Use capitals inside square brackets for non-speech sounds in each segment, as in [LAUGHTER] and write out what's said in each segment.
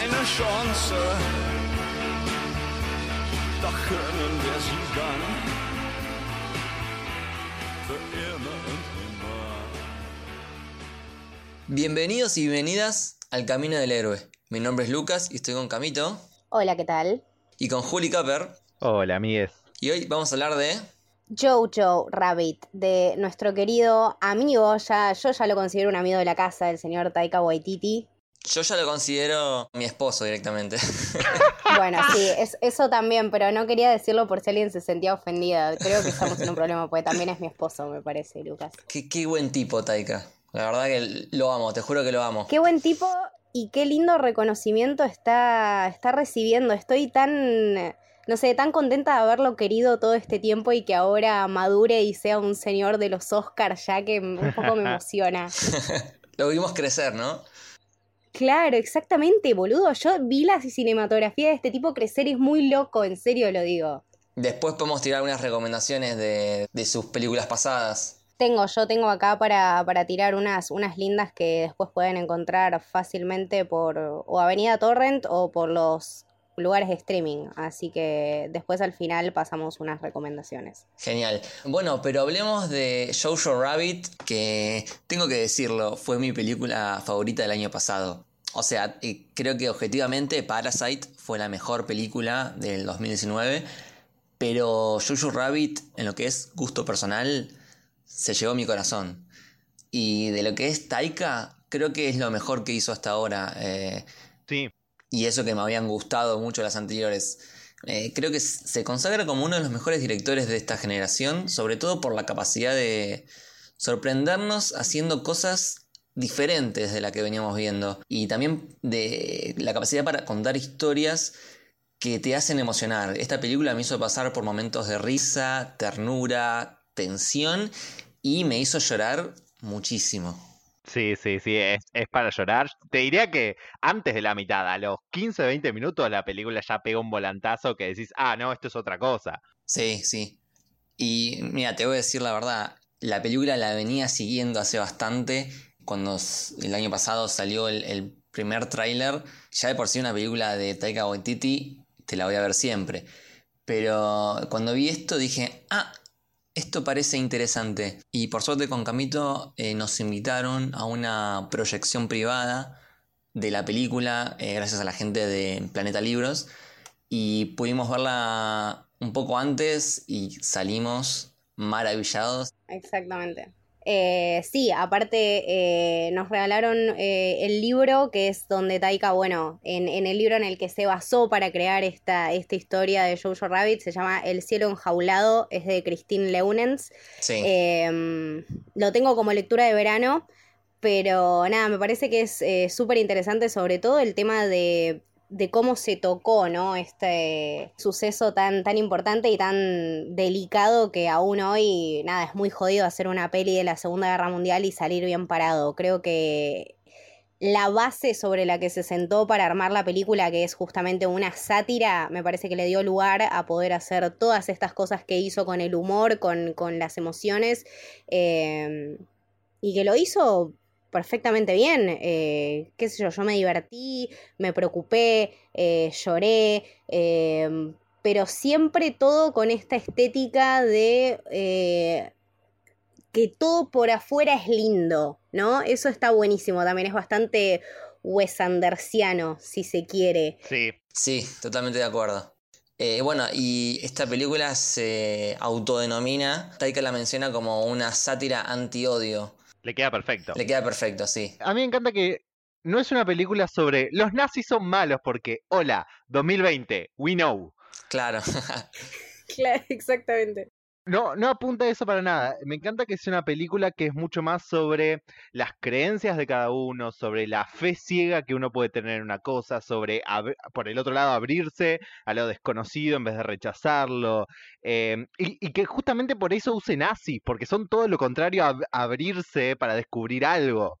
uns eine Chance, doch können wir sie dann für immer und immer. Bienvenidos y bienvenidas al Camino del Héroe. Mi nombre es Lucas y estoy con Camito Hola, ¿qué tal? y con Juli Capper. Hola, amigues. Y hoy vamos a hablar de. Jojo Rabbit, de nuestro querido amigo, ya, yo ya lo considero un amigo de la casa, el señor Taika Waititi. Yo ya lo considero mi esposo directamente. [LAUGHS] Bueno, [LAUGHS] sí, es- eso también, pero no quería decirlo por si alguien se sentía ofendida. Creo que estamos en un problema, porque también es mi esposo, me parece, Lucas. qué, qué buen tipo, Taika. La verdad que lo amo, te juro que lo amo. Qué buen tipo y qué lindo reconocimiento está, está recibiendo. Estoy tan, no sé, tan contenta de haberlo querido todo este tiempo y que ahora madure y sea un señor de los Oscars, ya que un poco me [LAUGHS] emociona. Lo vimos crecer, ¿no? Claro, exactamente, boludo. Yo vi la cinematografía de este tipo crecer es muy loco, en serio lo digo. Después podemos tirar algunas recomendaciones de, de sus películas pasadas. Tengo, yo tengo acá para, para tirar unas, unas lindas que después pueden encontrar fácilmente por o Avenida Torrent o por los lugares de streaming. Así que después al final pasamos unas recomendaciones. Genial. Bueno, pero hablemos de Jojo Rabbit, que tengo que decirlo, fue mi película favorita del año pasado. O sea, creo que objetivamente Parasite fue la mejor película del 2019, pero Jojo Rabbit, en lo que es gusto personal, se llevó mi corazón. Y de lo que es Taika, creo que es lo mejor que hizo hasta ahora. eh, Sí, y eso que me habían gustado mucho las anteriores. Eh, creo que se consagra como uno de los mejores directores de esta generación, sobre todo por la capacidad de sorprendernos haciendo cosas diferentes de la que veníamos viendo y también de la capacidad para contar historias que te hacen emocionar. Esta película me hizo pasar por momentos de risa, ternura, tensión y me hizo llorar muchísimo. Sí, sí, sí, es, es para llorar. Te diría que antes de la mitad, a los 15, 20 minutos, la película ya pega un volantazo que decís, ah, no, esto es otra cosa. Sí, sí. Y mira, te voy a decir la verdad, la película la venía siguiendo hace bastante. Cuando el año pasado salió el, el primer tráiler, ya de por sí una película de Taika Waititi, te la voy a ver siempre. Pero cuando vi esto dije, ah, esto parece interesante. Y por suerte con Camito eh, nos invitaron a una proyección privada de la película, eh, gracias a la gente de Planeta Libros y pudimos verla un poco antes y salimos maravillados. Exactamente. Eh, sí, aparte eh, nos regalaron eh, el libro que es donde Taika, bueno, en, en el libro en el que se basó para crear esta, esta historia de Jojo Rabbit, se llama El cielo enjaulado, es de Christine Leunens. Sí, Eh, lo tengo como lectura de verano, pero nada, me parece que es súper interesante, sobre todo el tema de, de cómo se tocó, ¿no? Este suceso tan, tan importante y tan delicado que aún hoy, nada, es muy jodido hacer una peli de la Segunda Guerra Mundial y salir bien parado. Creo que la base sobre la que se sentó para armar la película, que es justamente una sátira, me parece que le dio lugar a poder hacer todas estas cosas que hizo con el humor, con, con las emociones, eh, y que lo hizo perfectamente bien. eh, qué sé yo, yo me divertí, me preocupé, eh, lloré, eh, pero siempre todo con esta estética de... eh, que todo por afuera es lindo, ¿no? Eso está buenísimo, también es bastante Wes Andersiano, si se quiere. Sí, sí, totalmente de acuerdo. Eh, bueno, y esta película se autodenomina, Taika la menciona como una sátira anti-odio. Le queda perfecto. Le queda perfecto, sí. A mí me encanta que no es una película sobre los nazis son malos porque, hola, 2020, we know. Claro. [LAUGHS] Claro, exactamente. No, no apunta eso para nada. Me encanta que sea una película que es mucho más sobre las creencias de cada uno, sobre la fe ciega que uno puede tener en una cosa, sobre, por el otro lado, abrirse a lo desconocido en vez de rechazarlo. eh, y, que justamente por eso use nazis, porque son todo lo contrario a ab- abrirse para descubrir algo.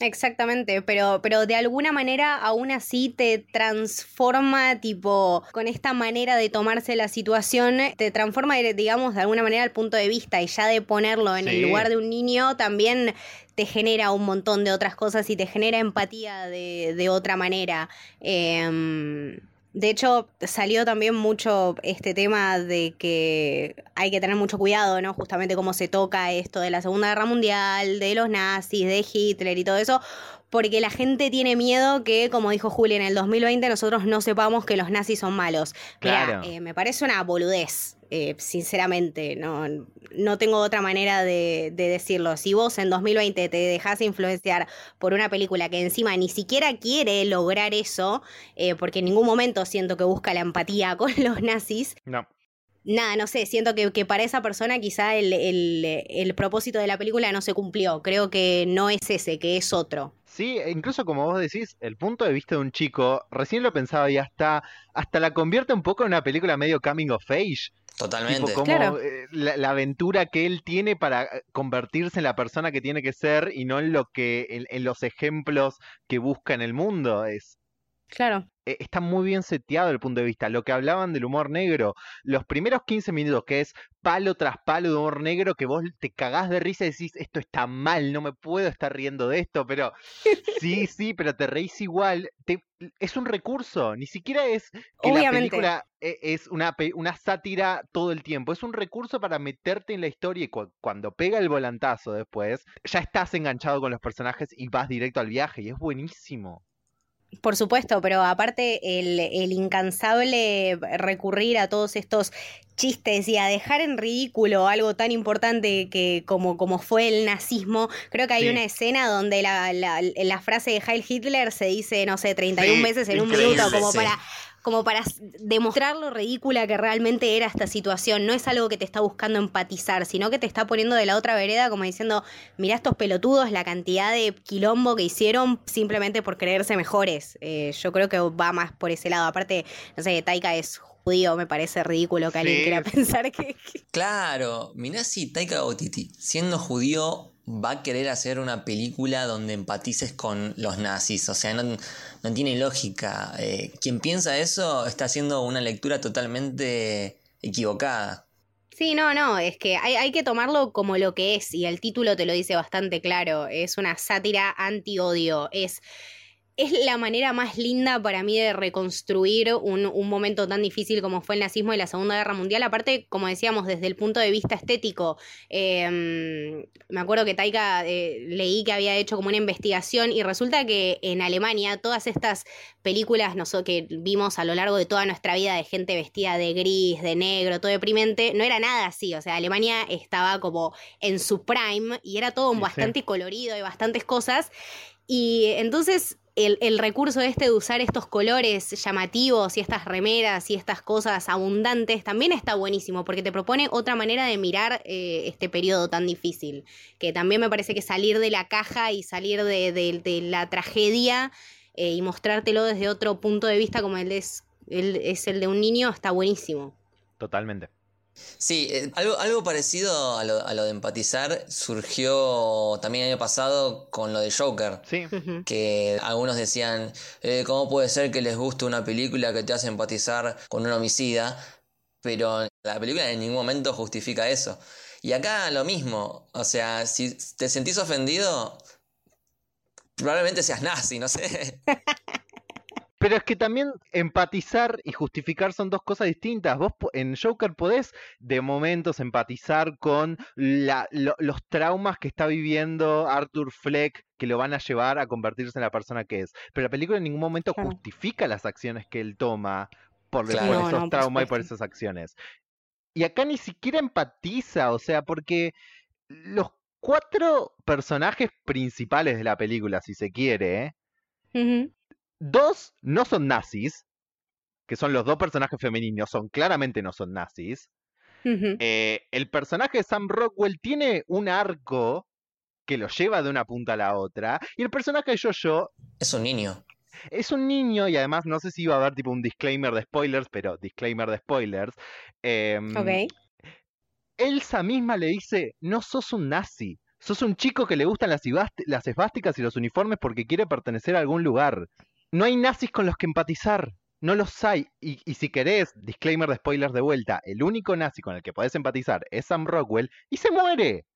Exactamente, pero, pero de alguna manera aún así te transforma, tipo, con esta manera de tomarse la situación, te transforma, digamos, de alguna manera el punto de vista y ya de ponerlo en el lugar de un niño también te genera un montón de otras cosas y te genera empatía de, de otra manera. Em, de hecho, salió también mucho este tema de que hay que tener mucho cuidado, ¿no? Justamente cómo se toca esto de la Segunda Guerra Mundial, de los nazis, de Hitler y todo eso, porque la gente tiene miedo que, como dijo Juli, en el 2020 nosotros no sepamos que los nazis son malos. Mirá, Claro. eh, me parece una boludez, eh, sinceramente, no, no tengo otra manera de, de decirlo. Si vos en 2020 te dejás influenciar por una película que encima ni siquiera quiere lograr eso, eh, porque en ningún momento siento que busca la empatía [LAUGHS] con los nazis, No. nada, no sé, siento que, que para esa persona quizá el, el- el propósito de la película no se cumplió. Creo que no es ese, que es otro. Sí, e incluso como vos decís, el punto de vista de un chico, recién lo pensaba y hasta, hasta la convierte un poco en una película medio coming of age. Totalmente. Tipo, como Claro. eh, la, la aventura que él tiene para eh, convertirse en la persona que tiene que ser y no en lo que, en, en los ejemplos que busca en el mundo. Es, Claro. Eh, está muy bien seteado el punto de vista. Lo que hablaban del humor negro, los primeros 15 minutos, que es palo tras palo de humor negro, que vos te cagás de risa y decís, esto está mal, no me puedo estar riendo de esto, pero sí, [LAUGHS] sí, pero te reís igual. Te- es un recurso, ni siquiera es que la película e- es una, una sátira todo el tiempo, es un recurso para meterte en la historia y cu- cuando pega el volantazo después, ya estás enganchado con los personajes y vas directo al viaje y es buenísimo. Por supuesto, pero aparte el, el incansable recurrir a todos estos chistes y a dejar en ridículo algo tan importante que como, como fue el nazismo, creo que hay Sí. una escena donde la, la, la frase de Heil Hitler se dice, no sé, 31 Sí, veces en un minuto, como sí. para como para demostrar lo ridícula que realmente era esta situación. No es algo que te está buscando empatizar, sino que te está poniendo de la otra vereda como diciendo, mirá estos pelotudos, la cantidad de quilombo que hicieron simplemente por creerse mejores. Eh, yo creo que va más por ese lado. Aparte, no sé, Taika es judío, me parece ridículo que alguien Sí. quiera [LAUGHS] pensar que... que- Claro, mirá si Taika Waititi, siendo judío, va a querer hacer una película donde empatices con los nazis. O sea, no, tiene lógica. Eh, quien piensa eso está haciendo una lectura totalmente equivocada. Sí, no, no, es que hay, hay que tomarlo como lo que es, y el título te lo dice bastante claro, es una sátira anti-odio, es, es la manera más linda para mí de reconstruir un, un momento tan difícil como fue el nazismo y la Segunda Guerra Mundial, aparte, como decíamos, desde el punto de vista estético, eh, me acuerdo que Taika eh, leí que había hecho como una investigación y resulta que en Alemania todas estas películas noso- que vimos a lo largo de toda nuestra vida de gente vestida de gris, de negro, todo deprimente, no era nada así. O sea, Alemania estaba como en su prime y era todo Sí, sí. bastante colorido y bastantes cosas. Y entonces el, el recurso este de usar estos colores llamativos y estas remeras y estas cosas abundantes también está buenísimo porque te propone otra manera de mirar eh, este periodo tan difícil. Que también me parece que salir de la caja y salir de, de- la tragedia eh, y mostrártelo desde otro punto de vista como el es, el, es el de un niño está buenísimo. Totalmente. Sí, eh, algo, algo parecido a lo, a lo de empatizar surgió también el año pasado con lo de Joker. Sí. Que algunos decían, eh, ¿cómo puede ser que les guste una película que te hace empatizar con un homicida? Pero la película en ningún momento justifica eso. Y acá lo mismo, o sea, si te sentís ofendido, probablemente seas nazi, no sé. [LAUGHS] Pero es que también empatizar y justificar son dos cosas distintas. Vos en Joker podés de momentos empatizar con la- lo- los traumas que está viviendo Arthur Fleck que lo van a llevar a convertirse en la persona que es. Pero la película en ningún momento Claro. justifica las acciones que él toma por, Claro. por No, esos no, traumas y por esas acciones. Y acá ni siquiera empatiza, o sea, porque los cuatro personajes principales de la película, si se quiere, ¿eh? Dos no son nazis, que son los dos personajes femeninos, son claramente no son nazis. Eh, el personaje de Sam Rockwell tiene un arco que lo lleva de una punta a la otra. Y el personaje de Jojo Es un niño. es un niño y además no sé si iba a haber tipo un disclaimer de spoilers, pero disclaimer de spoilers. em, Ok. Elsa misma le dice, no sos un nazi, Sos un chico que le gustan las, las esvásticas y los uniformes porque quiere pertenecer a algún lugar. No hay nazis con los que empatizar. No los hay. Y, y si querés, disclaimer de spoilers de vuelta, el único nazi con el que podés empatizar es Sam Rockwell y se muere.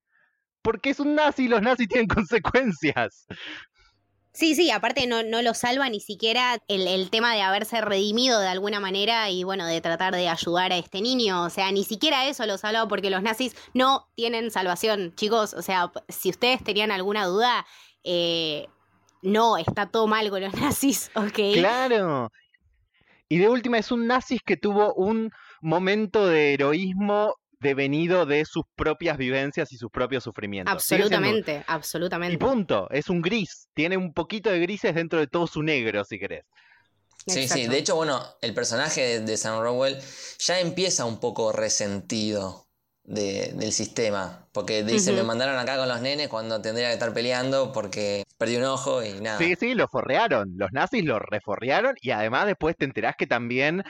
Porque es un nazi y los nazis [LAUGHS] tienen consecuencias. Sí, sí, aparte no, no lo salva ni siquiera el, el tema de haberse redimido de alguna manera y bueno, de tratar de ayudar a este niño. O sea, ni siquiera eso lo salva porque los nazis no tienen salvación, chicos. O sea, si ustedes tenían alguna duda, eh, no, está todo mal con los [LAUGHS] nazis, ¿ok? Claro. Y de última es un nazi que tuvo un momento de heroísmo devenido de sus propias vivencias y sus propios sufrimientos. Un- Absolutamente, Y absolutamente. punto, es un gris, tiene un poquito de grises dentro de todo su negro, si querés. Sí, sí. De hecho, bueno, el personaje de, de Sam Rockwell ya empieza un poco resentido de- del sistema. Porque dice, me mandaron acá con los nenes cuando tendría que estar peleando porque perdí un ojo y nada. Sí, sí, lo forrearon, los nazis lo reforrearon y además después te enterás que también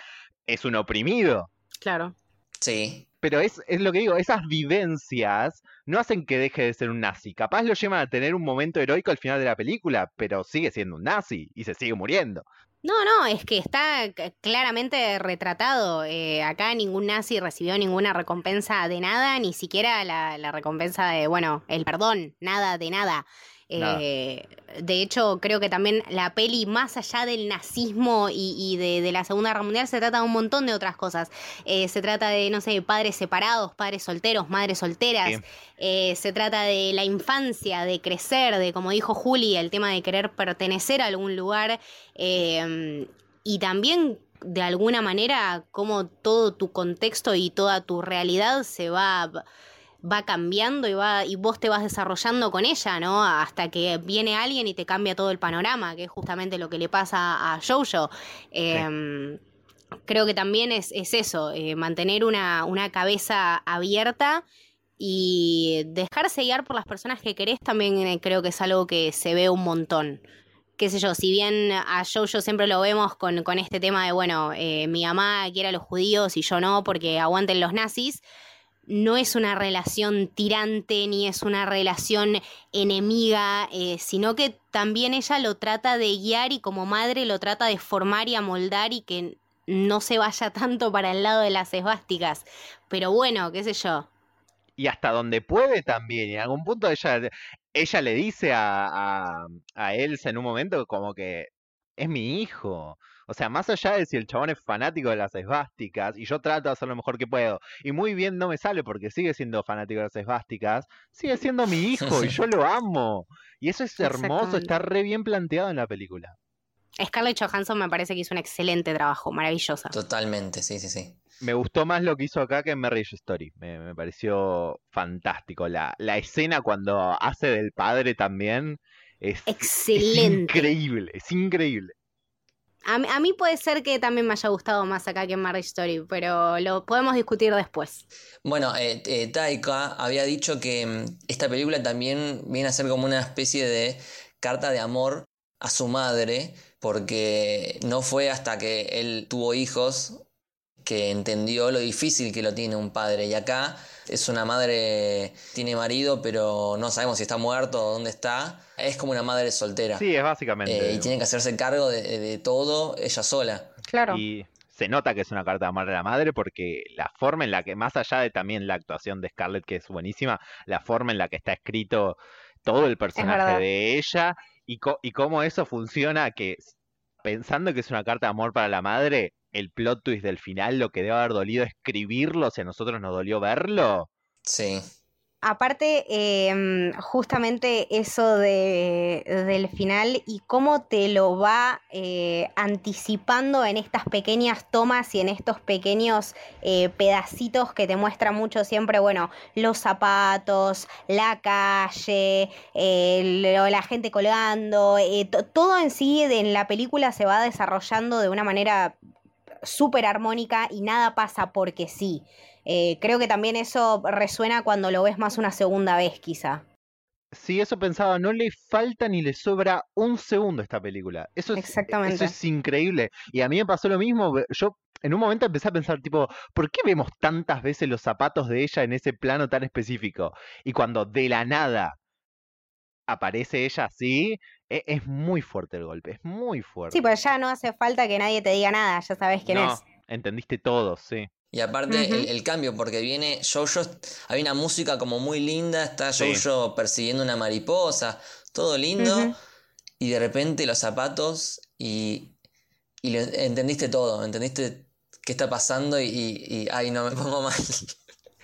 es un oprimido. Claro. Sí, Pero es, es lo que digo, esas vivencias no hacen que deje de ser un nazi. Capaz lo llevan a tener un momento heroico al final de la película, pero sigue siendo un nazi y se sigue muriendo. No, no, es que está claramente retratado. Eh, acá ningún nazi recibió ninguna recompensa de nada, ni siquiera la, la recompensa de, bueno, el perdón, nada de nada. Eh, de hecho, creo que también la peli, más allá del nazismo y, y de, de la Segunda Guerra Mundial, se trata de un montón de otras cosas. Eh, se trata de, no sé, padres separados, padres solteros, madres solteras. Sí. Eh, se trata de la infancia, de crecer, de, como dijo Juli, el tema de querer pertenecer a algún lugar. y también, de alguna manera, cómo todo tu contexto y toda tu realidad se va va cambiando y va y vos te vas desarrollando con ella, ¿no? Hasta que viene alguien y te cambia todo el panorama, que es justamente lo que le pasa a Jojo. Eh, Creo que también es, es eso, eh, mantener una, una cabeza abierta y dejarse guiar por las personas que querés también eh, creo que es algo que se ve un montón. Qué sé yo, si bien a Jojo siempre lo vemos con, con este tema de, bueno, eh, mi mamá quiere a los judíos y yo no porque aguanten los nazis, no es una relación tirante ni es una relación enemiga, eh, sino que también ella lo trata de guiar y como madre lo trata de formar y amoldar y que no se vaya [LAUGHS] tanto para el lado de las esvásticas. Pero bueno, qué sé yo. Y hasta donde puede también. Y en algún punto ella, ella le dice a, a, a Elsa en un momento como que es mi hijo. O sea, más allá de si el chabón es fanático de las esvásticas, y yo trato de hacer lo mejor que puedo, y muy bien no me sale porque sigue siendo fanático de las esvásticas, sigue siendo mi hijo y [LAUGHS] yo lo amo. Y eso es hermoso, está re bien planteado en la película. Scarlett Johansson me parece que hizo un excelente trabajo, maravillosa. totalmente, sí, sí, sí. Me gustó más lo que hizo acá que en Marriage Story. Me, me pareció fantástico. La, la escena cuando hace del padre también es, es Excelente. increíble, es increíble. A, mí- puede ser que también me haya gustado más acá que en Marriage Story, pero lo podemos discutir después. Bueno, eh, eh, Taika había dicho que mm, esta película también viene a ser como una especie de carta de amor a su madre, porque no fue hasta que él tuvo hijos que entendió lo difícil que lo tiene un padre. Y acá es una madre, tiene marido, pero no sabemos si está muerto o dónde está. Es como una madre soltera. Sí, es básicamente. Eh, y tiene que hacerse cargo de, de todo ella sola. Claro. Y se nota que es una carta de amor a la madre porque la forma en la que, más allá de también la actuación de Scarlett, que es buenísima, la forma en la que está escrito todo el personaje de ella y, co- y cómo eso funciona, que pensando que es una carta de amor para la madre, el plot twist del final, lo que debe haber dolido escribirlo, si a nosotros nos dolió verlo. Sí. Aparte, eh, justamente eso de, del final y cómo te lo va eh, anticipando en estas pequeñas tomas y en estos pequeños eh, pedacitos que te muestra mucho siempre, bueno, los zapatos, la calle, eh, lo- la gente colgando, eh, to- todo en sí de- en la película se va desarrollando de una manera súper armónica y nada pasa porque sí. Eh, creo que también eso resuena cuando lo ves más una segunda vez, quizá. Sí, eso pensaba, no le falta ni le sobra un segundo a esta película. Eso es, Exactamente. eso es increíble. Y a mí me pasó lo mismo. Yo en un momento empecé a pensar, tipo, ¿por qué vemos tantas veces los zapatos de ella en ese plano tan específico? Y cuando de la nada aparece ella así, e- es, muy fuerte el golpe, es muy fuerte. Sí, pues ya no hace falta que nadie te diga nada, ya sabes quién No, es. entendiste todo, sí. Y aparte el, el cambio, porque viene Jojo, hay una música como muy linda, está Sí. Jojo persiguiendo una mariposa, todo lindo, y de repente los zapatos y, y lo- entendiste todo, entendiste qué está pasando y, y- y, ay no, me pongo mal.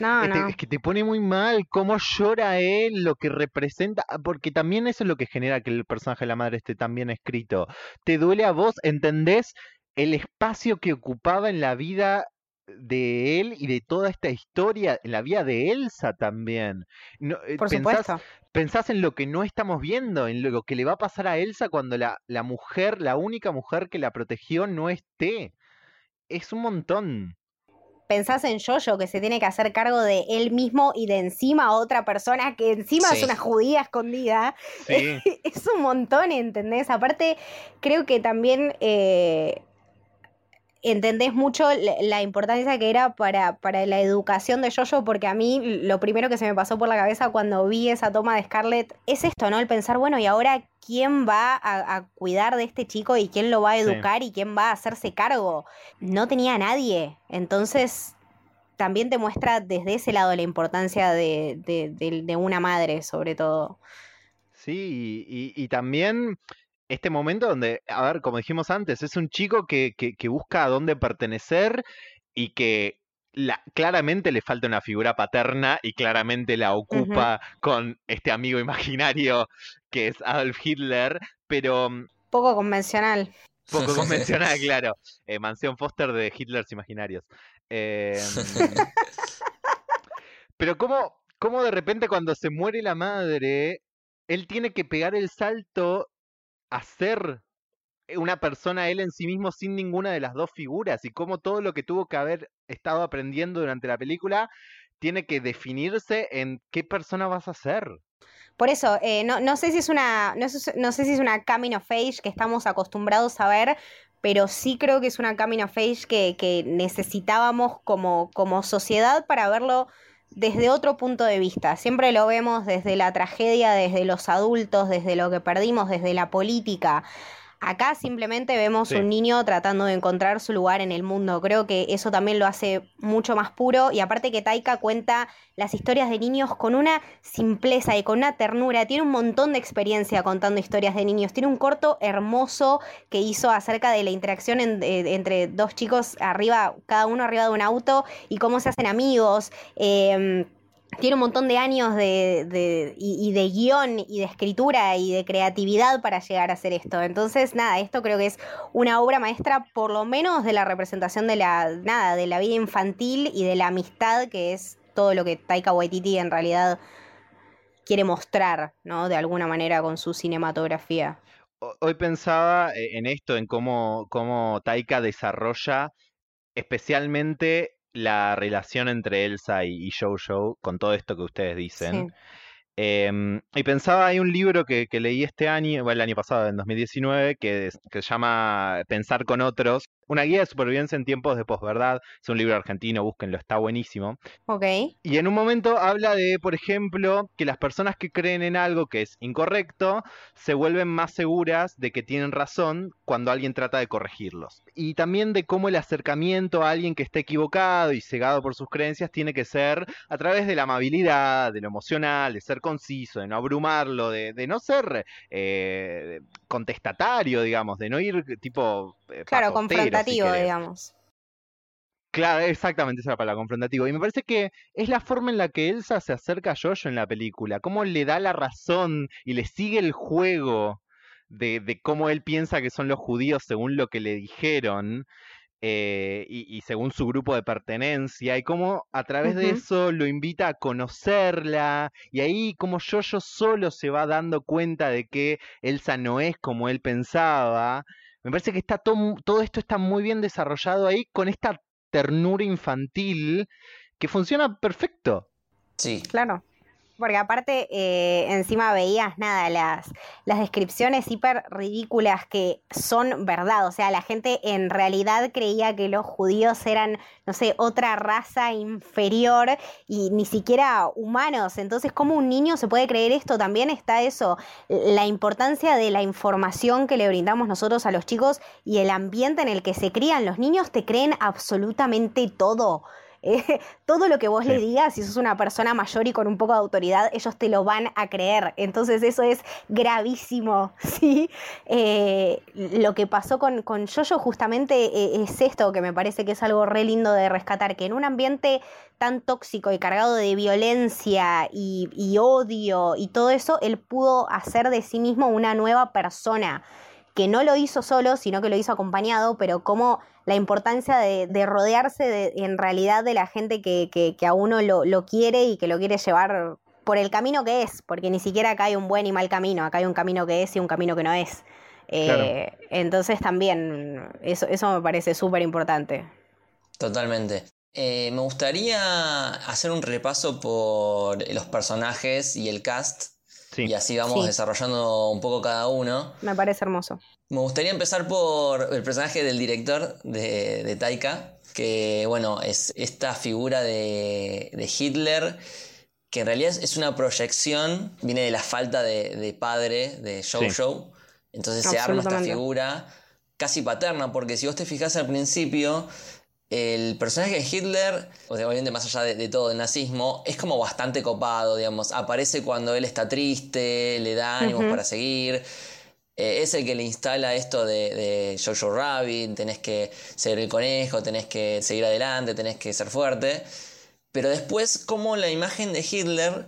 No, Este, no. Es que te pone muy mal cómo llora él, lo que representa, ah, porque también eso es lo que genera que el personaje de la madre esté tan bien escrito. Te duele a vos, ¿entendés? El espacio que ocupaba en la vida de él y de toda esta historia, en la vida de Elsa también. No, eh, Por pensás, supuesto. pensás en lo que no estamos viendo, en lo que le va a pasar a Elsa cuando la, la mujer, la única mujer que la protegió no esté. Es un montón. Pensás en Jojo que se tiene que hacer cargo de él mismo y de encima otra persona que encima es una judía escondida. Sí. [LAUGHS] es un montón, ¿entendés? Aparte, creo que también eh, entendés mucho la, importancia que era para, para la educación de Jojo, porque a mí lo primero que se me pasó por la cabeza cuando vi esa toma de Scarlett es esto, ¿no? El pensar, bueno, ¿y ahora quién va a, a cuidar de este chico y quién lo va a Sí. educar y quién va a hacerse cargo? No tenía a nadie. Entonces también te muestra desde ese lado la importancia de, de- de- de una madre, sobre todo. Sí, y, y- y también este momento donde, a ver, como dijimos antes, es un chico que, que- que busca a dónde pertenecer y que la- claramente le falta una figura paterna y claramente la ocupa con este amigo imaginario que es Adolf Hitler, pero mm, Poco convencional. poco [LAUGHS] convencional, claro. Eh, mansión Foster de Hitlers imaginarios. Eh, [LAUGHS] pero cómo, cómo de repente cuando se muere la madre, él tiene que pegar el salto a ser una persona él en sí mismo sin ninguna de las dos figuras y cómo todo lo que tuvo que haber estado aprendiendo durante la película tiene que definirse en qué persona vas a ser. Por eso, eh, no, no sé si es una. No, no sé si es una of age que estamos acostumbrados a ver, pero sí creo que es una coming of age que, que necesitábamos como, como sociedad para verlo desde otro punto de vista. Siempre lo vemos desde la tragedia, desde los adultos, desde lo que perdimos, desde la política. Acá simplemente vemos Sí. un niño tratando de encontrar su lugar en el mundo. Creo que eso también lo hace mucho más puro. Y aparte que Taika cuenta las historias de niños con una simpleza y con una ternura. Tiene un montón de experiencia contando historias de niños. Tiene un corto hermoso que hizo acerca de la interacción en- eh, entre dos chicos arriba, cada uno arriba de un auto y cómo se hacen amigos. Em, tiene un montón de años de, de- y, de guion y de escritura y de creatividad para llegar a hacer esto. Entonces, nada, esto creo que es una obra maestra, por lo menos de la representación de la, nada, de la vida infantil y de la amistad, que es todo lo que Taika Waititi en realidad quiere mostrar, ¿no? De alguna manera con su cinematografía. Ho- Hoy pensaba eh, en esto, en cómo, cómo Taika desarrolla especialmente la relación entre Elsa y, y Jojo con todo esto que ustedes dicen. Sí. Em, y pensaba, hay un libro que, que leí este año, bueno, el año pasado, en 2019, que, que se llama Pensar con otros, una guía de supervivencia en tiempos de posverdad. Es un libro argentino, búsquenlo, está buenísimo. Ok. Y en un momento habla de, por ejemplo, que las personas que creen en algo que es incorrecto se vuelven más seguras de que tienen razón cuando alguien trata de corregirlos. Y también de cómo el acercamiento a alguien que está equivocado y cegado por sus creencias tiene que ser a través de la amabilidad, de lo emocional, de ser conciso, de no abrumarlo, de, de no ser eh, contestatario, digamos, de no ir tipo... eh, Claro, papotero, si confrontativo, digamos. Claro, exactamente esa es la palabra, confrontativo. Y me parece que es la forma en la que Elsa se acerca a Jojo en la película, cómo le da la razón y le sigue el juego de, de cómo él piensa que son los judíos según lo que le dijeron eh, y, y según su grupo de pertenencia, y cómo a través de eso lo invita a conocerla, y ahí como Jojo solo se va dando cuenta de que Elsa no es como él pensaba. Me parece que está todo, mu- todo esto está muy bien desarrollado ahí con esta ternura infantil que funciona perfecto. Sí, Claro. Porque aparte, eh, encima veías nada, las, las descripciones hiper ridículas que son verdad. O sea, la gente en realidad creía que los judíos eran, no sé, otra raza inferior y ni siquiera humanos. Entonces, ¿cómo un niño se puede creer esto? También está eso, la importancia de la información que le brindamos nosotros a los chicos y el ambiente en el que se crían. Los niños te creen absolutamente todo. Eh, [LAUGHS] todo lo que vos le digas, si sos una persona mayor y con un poco de autoridad, ellos te lo van a creer. Entonces eso es gravísimo, [LAUGHS] ¿sí? Eh, lo que pasó con, con Jojo justamente eh, es esto, que me parece que es algo re lindo de rescatar, que en un ambiente tan tóxico y cargado de violencia y, y odio y todo eso, él pudo hacer de sí mismo una nueva persona que no lo hizo solo, sino que lo hizo acompañado, pero como la importancia de, rodearse de, en realidad de la gente que, que, a uno lo, lo, quiere y que lo quiere llevar por el camino que es, porque ni siquiera acá hay un buen y mal camino, acá hay un camino que es y un camino que no es. Eh, entonces también eso, eso me parece súper importante. Totalmente. Eh, me gustaría hacer un repaso por los personajes y el cast y así vamos desarrollando un poco cada uno. Me parece hermoso. Me gustaría empezar por el personaje del director de, Taika, que bueno, es esta figura de, Hitler, que en realidad es una proyección, viene de la falta de, padre de Jojo. Entonces se arma esta figura casi paterna, porque si vos te fijás al principio, el personaje de Hitler, obviamente más allá de, todo el nazismo, es como bastante copado, digamos. Aparece cuando él está triste, le da ánimos para seguir. Eh, es el que le instala esto de, de, Jojo Rabbit, tenés que ser el conejo, tenés que seguir adelante, tenés que ser fuerte. Pero después, como la imagen de Hitler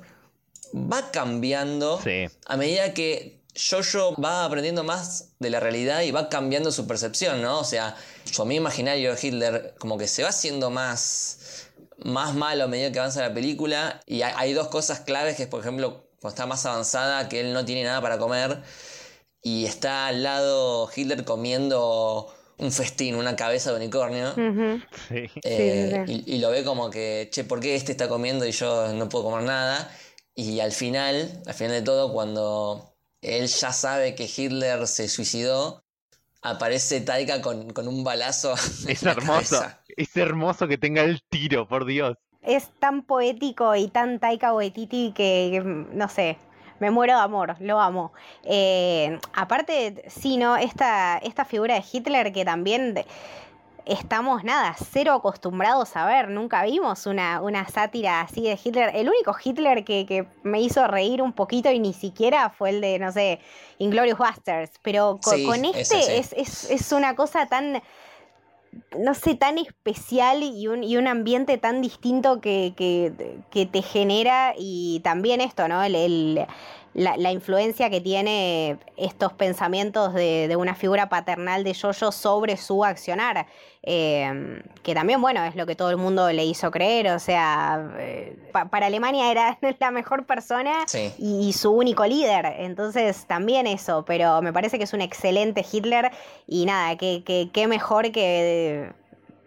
va cambiando a medida que Jojo va aprendiendo más de la realidad y va cambiando su percepción, ¿no? O sea, su amigo imaginario de Hitler como que se va haciendo más, más malo a medida que avanza la película. Y hay, dos cosas claves que es, por ejemplo, cuando está más avanzada, que él no tiene nada para comer y está al lado Hitler comiendo un festín, una cabeza de unicornio. Eh, y, y, lo ve como que, che, ¿por qué este está comiendo y yo no puedo comer nada? Y al final, al final de todo, cuando él ya sabe que Hitler se suicidó, aparece Taika con, un balazo. [LAUGHS] Es hermoso, es hermoso que tenga el tiro, por Dios. Es tan poético y tan Taika Waititi que, no sé, me muero de amor, lo amo. Eh, aparte, sí, ¿no? Esta, esta figura de Hitler que también estamos nada, cero acostumbrados a ver, nunca vimos una, una sátira así de Hitler. El único Hitler que, me hizo reír un poquito y ni siquiera fue el de, no sé, Inglorious Busters, pero con, este es, una cosa tan, no sé, tan especial y un, y un ambiente tan distinto que, que, te genera y también esto, ¿no? el la, influencia que tiene estos pensamientos de, una figura paternal de Yoyo sobre su accionar, em, que también, bueno, es lo que todo el mundo le hizo creer, o sea, eh, para Alemania era [LAUGHS] la mejor persona y, su único líder, entonces también eso, pero me parece que es un excelente Hitler y nada, que, que, mejor que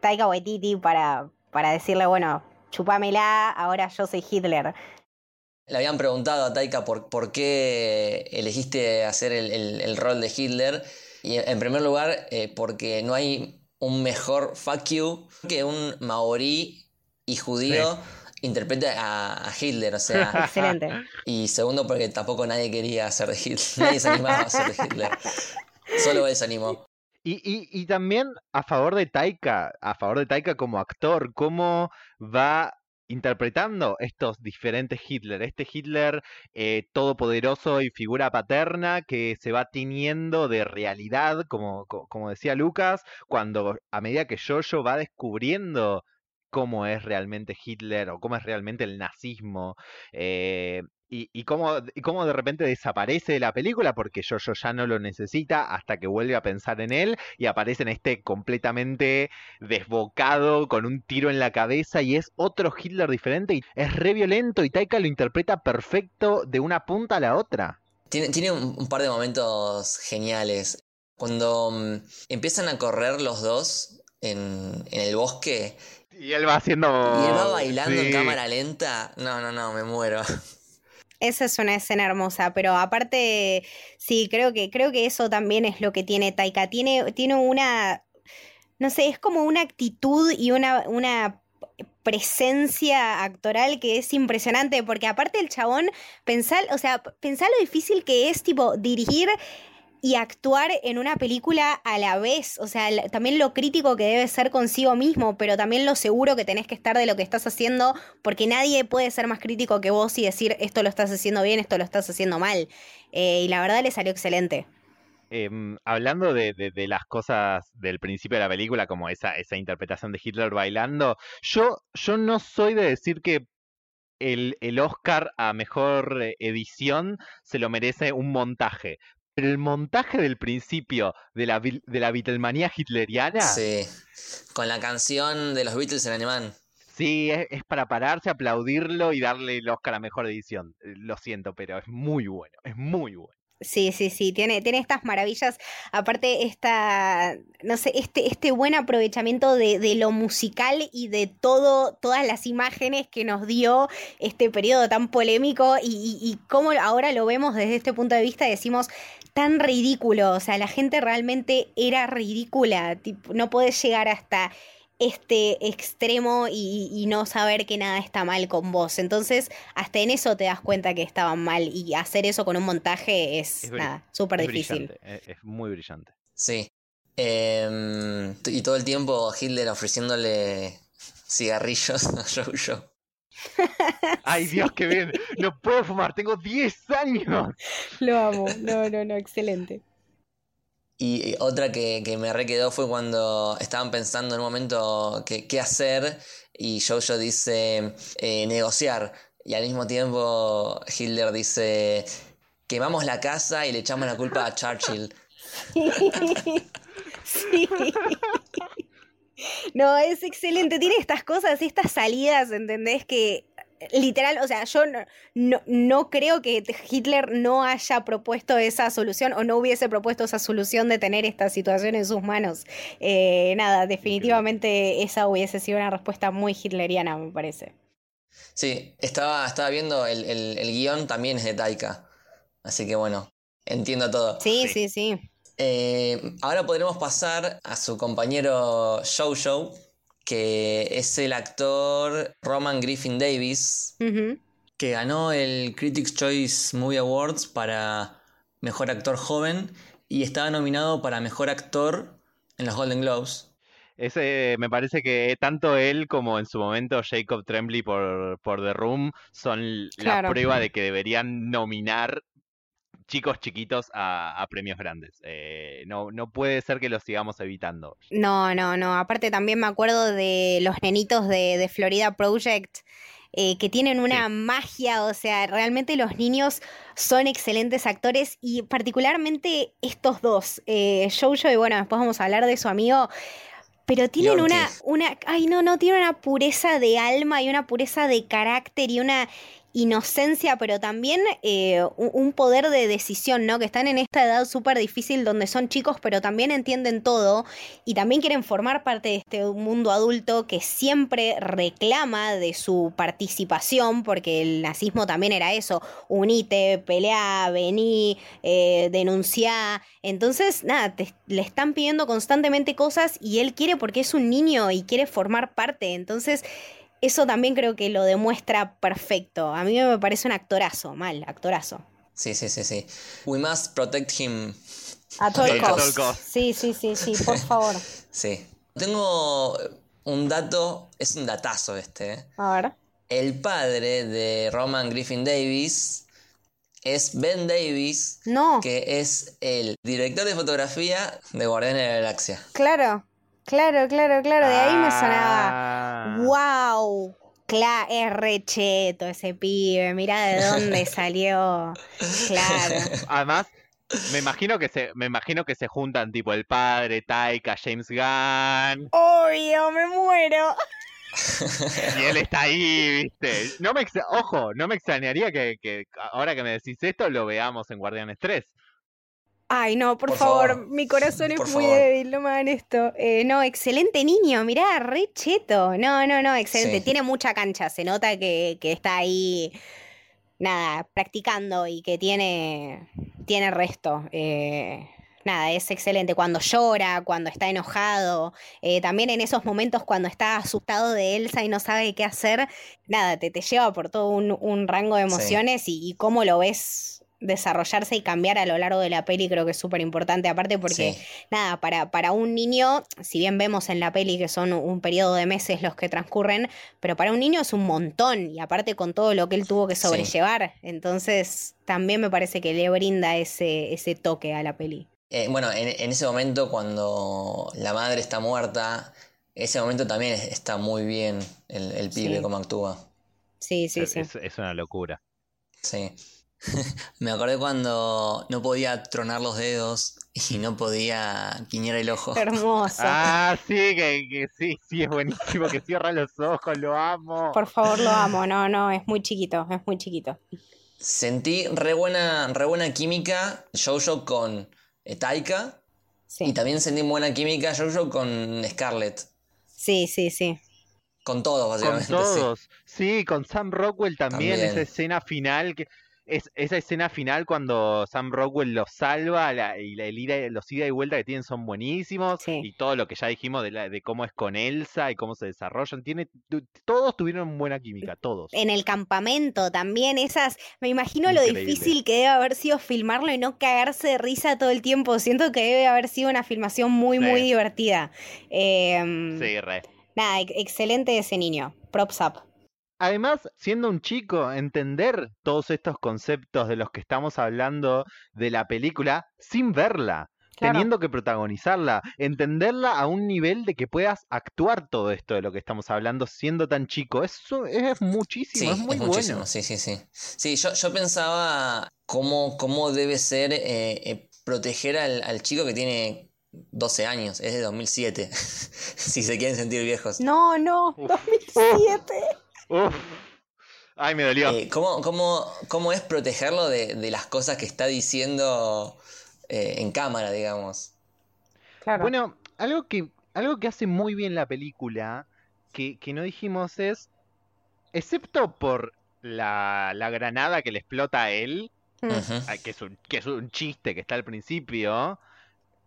Taika Waititi para, para decirle, bueno, chupámela, ahora yo soy Hitler. Le habían preguntado a Taika por, por qué elegiste hacer el, rol de Hitler. Y en primer lugar, eh, porque no hay un mejor fuck you que un maorí y judío interprete a, Hitler. O sea. [LAUGHS] Excelente. Y segundo, porque tampoco nadie quería hacer de Hitler. [LAUGHS] Nadie se animaba a hacer de Hitler. Solo él se animó. Y, y, y, también a favor de Taika, a favor de Taika como actor, cómo va interpretando estos diferentes Hitler, este Hitler eh, todopoderoso y figura paterna que se va tiñendo de realidad, como, como decía Lucas, cuando a medida que Jojo va descubriendo cómo es realmente Hitler o cómo es realmente el nazismo. Eh, y, y, cómo, y cómo de repente desaparece de la película porque Jojo ya no lo necesita hasta que vuelve a pensar en él y aparece en este completamente desbocado con un tiro en la cabeza y es otro Hitler diferente y es re violento y Taika lo interpreta perfecto de una punta a la otra. Tiene, tiene un, par de momentos geniales. Cuando mm, empiezan a correr los dos en, en el bosque y él va haciendo. Y él va bailando en cámara lenta. No, no, no, me muero. [LAUGHS] Esa es una escena hermosa, pero aparte, sí, creo que, creo que eso también es lo que tiene Taika. Tiene, tiene una, no sé, es como una actitud y una, una presencia actoral que es impresionante, porque aparte el chabón, pensar, o sea, pensar lo difícil que es, tipo, dirigir y actuar en una película a la vez, o sea, también lo crítico que debe ser consigo mismo, pero también lo seguro que tenés que estar de lo que estás haciendo, porque nadie puede ser más crítico que vos y decir esto lo estás haciendo bien, esto lo estás haciendo mal. Eh, y la verdad le salió excelente. Em, hablando de, las cosas del principio de la película, como esa, esa interpretación de Hitler bailando, yo, yo no soy de decir que el, el Oscar a mejor eh, edición se lo merece un montaje, pero el montaje del principio de la, de la Beatlemanía hitleriana. Sí, con la canción de los Beatles en alemán. Sí, es, para pararse, aplaudirlo y darle el Oscar a mejor edición. Eh, lo siento, pero es muy bueno, es muy bueno. Sí, sí, sí, tiene, tiene estas maravillas. Aparte, esta, no sé, este, este buen aprovechamiento de, de, lo musical y de todo, todas las imágenes que nos dio este periodo tan polémico y, y, y cómo ahora lo vemos desde este punto de vista, decimos, tan ridículo, o sea, la gente realmente era ridícula, no puedes llegar hasta este extremo y, no saber que nada está mal con vos. Entonces, hasta en eso te das cuenta que estaban mal y hacer eso con un montaje es, súper difícil. Es, muy brillante. Sí. Em, y todo el tiempo Hitler ofreciéndole cigarrillos [LAUGHS] a Jojo. Ay, [LAUGHS] Dios, qué bien. No puedo fumar, tengo 10 años. Lo amo. No, no, no, excelente. Y otra que, me requedó fue cuando estaban pensando en un momento qué hacer y Jojo dice eh, negociar. Y al mismo tiempo Hitler dice quemamos la casa y le echamos la culpa a Churchill. [LAUGHS] sí. No, es excelente. Tiene estas cosas, estas salidas, ¿entendés? Que literal, o sea, yo no, no, creo que Hitler no haya propuesto esa solución o no hubiese propuesto esa solución de tener esta situación en sus manos. Eh, nada, definitivamente esa hubiese sido una respuesta muy hitleriana, me parece. Sí, estaba, estaba viendo el, el guion también es de Taika. Así que bueno, entiendo todo. Sí, sí, sí. Eh, ahora podremos pasar a su compañero Jojo, que es el actor Roman Griffin Davis, que ganó el Critics' Choice Movie Awards para Mejor Actor Joven y estaba nominado para Mejor Actor en los Golden Globes. Ese, me parece que tanto él como en su momento Jacob Tremblay por, por The Room son la prueba de que deberían nominar chicos chiquitos a, premios grandes. Eh, no, no puede ser que los sigamos evitando. No, no, no. Aparte también me acuerdo de los nenitos de, Florida Project. Eh, que tienen una magia, o sea, realmente los niños son excelentes actores y particularmente estos dos, eh, Jojo y bueno, después vamos a hablar de su amigo, pero tienen una, una, ay no, no, tienen una pureza de alma y una pureza de carácter y una inocencia, pero también eh, un poder de decisión, ¿no? Que están en esta edad súper difícil donde son chicos, pero también entienden todo y también quieren formar parte de este mundo adulto que siempre reclama de su participación, porque el nazismo también era eso, unite, pelea, vení, eh, denunciá. Entonces, nada, le están pidiendo constantemente cosas y él quiere porque es un niño y quiere formar parte. Entonces, eso también creo que lo demuestra perfecto. A mí me parece un actorazo, mal, actorazo. Sí, sí, sí, sí. We must protect him. A todo cost. Sí, sí, sí, sí, por [LAUGHS] favor. sí. Tengo un dato, es un datazo este. ¿eh? A ver. El padre de Roman Griffin Davis es Ben Davis, no. que es el director de fotografía de Guardianes de la Galaxia. Claro. Claro, claro, claro, de ahí me sonaba. ¡Wow! Ah. Claro, es recheto ese pibe, mira de dónde [LAUGHS] salió. Claro. Además, me imagino que se, me imagino que se juntan tipo el padre, Taika, James Gunn. Obvio, me muero. Y él está ahí, viste. No me ojo, no me extrañaría que, que ahora que me decís esto lo veamos en Guardianes 3. Ay, no, por, favor, mi corazón es muy débil, no me hagan esto. Eh, no, excelente niño, mirá, re cheto. No, no, no, excelente. Tiene mucha cancha, se nota que, está ahí nada, practicando y que tiene, tiene resto. Eh, nada, es excelente cuando llora, cuando está enojado, eh, también en esos momentos cuando está asustado de Elsa y no sabe qué hacer, nada, te, te lleva por todo un, un rango de emociones y, y cómo lo ves desarrollarse y cambiar a lo largo de la peli creo que es súper importante, aparte porque, Sí. nada, para, para un niño, si bien vemos en la peli que son un periodo de meses los que transcurren, pero para un niño es un montón, y aparte con todo lo que él tuvo que Sí. sobrellevar, entonces también me parece que le brinda ese, ese toque a la peli. Eh, bueno, en, en ese momento cuando la madre está muerta, ese momento también es- está muy bien el, el pibe Sí. como actúa. Sí, sí, es, sí. es- es una locura. Sí. [LAUGHS] Me acordé cuando no podía tronar los dedos y no podía guiñar el ojo. Hermoso. Ah, sí, que, que sí, sí, es buenísimo, que cierra los ojos, lo amo. Por favor, lo amo. No, no, es muy chiquito, es muy chiquito. Sentí re buena, re buena química Jojo con eh, Taika Sí, y también sentí buena química Jojo con Scarlett. sí, sí, sí. Con todos, Con básicamente. sí. todos. Sí, con Sam Rockwell también, También. esa escena final que es esa escena final cuando Sam Rockwell los salva la- y la- el ida- los ida y vuelta que tienen son buenísimos Sí. y todo lo que ya dijimos de, la- de cómo es con Elsa y cómo se desarrollan, tiene todos tuvieron buena química, todos. En el campamento también, esas. Me imagino lo difícil que debe haber sido filmarlo y no cagarse de risa todo el tiempo. Siento que debe haber sido una filmación muy, Sí. muy divertida. Em, Sí, re. Nada, ex- excelente ese niño. Props up. Además, siendo un chico, entender todos estos conceptos de los que estamos hablando de la película sin verla, Claro. teniendo que protagonizarla, entenderla a un nivel de que puedas actuar todo esto de lo que estamos hablando siendo tan chico, eso es muchísimo, Sí, es muy muchísimo, bueno. sí, sí, sí. Sí, yo, yo pensaba cómo, cómo debe ser eh, eh, proteger al, al chico que tiene 12 años, es de 2007, [LAUGHS] si se quieren sentir viejos. No, no, Uf. 2007. Uf. Ay, me dolió. Eh, ¿cómo, cómo, cómo es protegerlo de, de las cosas que está diciendo eh, en cámara, digamos? Claro. Bueno, algo que, algo que hace muy bien la película, que, que no dijimos es, excepto por la, la granada que le explota a él, que es, un, que es un chiste que está al principio,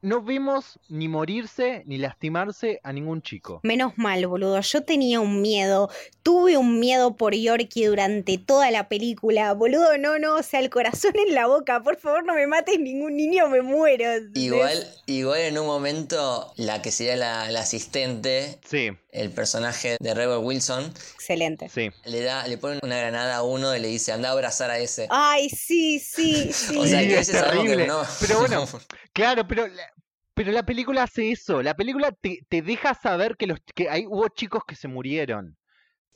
no vemos ni morirse ni lastimarse a ningún chico. Menos mal, boludo. Yo tenía un miedo. Tuve un miedo por Yorkie durante toda la película. Boludo, no, no. O sea, el corazón en la boca. Por favor, no me mates ningún niño, me muero. Igual, igual en un momento, la que sería la, la asistente, Sí, el personaje de Rebel Wilson, Excelente. sí. le da, le pone una granada a uno y le dice, anda a abrazar a ese. Ay, sí, sí, sí. [LAUGHS] O sea, Sí, que es que terrible. no. Pero bueno, [LAUGHS] Claro, pero la, pero la película hace eso. La película te, te deja saber que los que hay hubo chicos que se murieron.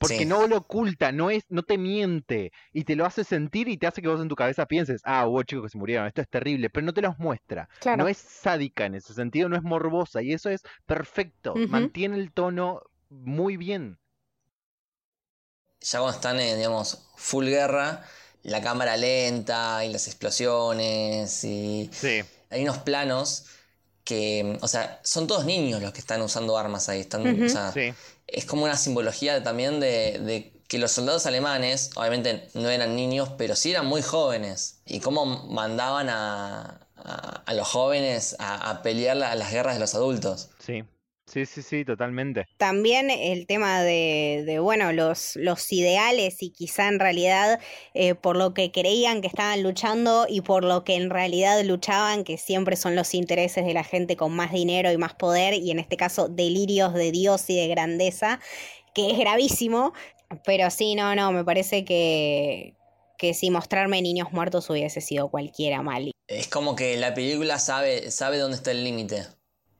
Porque Sí. no lo oculta, no es, no te miente y te lo hace sentir y te hace que vos en tu cabeza pienses, ah, hubo chicos que se murieron, esto es terrible, pero no te los muestra. Claro. No es sádica en ese sentido, no es morbosa y eso es perfecto. Mantiene el tono muy bien. ya cuando están en, digamos, full guerra, la cámara lenta y las explosiones y Sí, hay unos planos que, o sea, son todos niños los que están usando armas ahí. Están, Ujú. o sea, sí. Es como una simbología también de, que los soldados alemanes, obviamente no eran niños, pero sí eran muy jóvenes. Y cómo mandaban a, a- los jóvenes a, a pelear la- las guerras de los adultos. Sí, sí, sí, sí, totalmente. También el tema de, de, bueno, los, los ideales y quizá en realidad eh, por lo que creían que estaban luchando y por lo que en realidad luchaban, que siempre son los intereses de la gente con más dinero y más poder, y en este caso delirios de Dios y de grandeza, que es gravísimo, pero sí, no, no, me parece que, que si mostrarme niños muertos hubiese sido cualquiera mal, Es como que la película sabe, sabe dónde está el límite.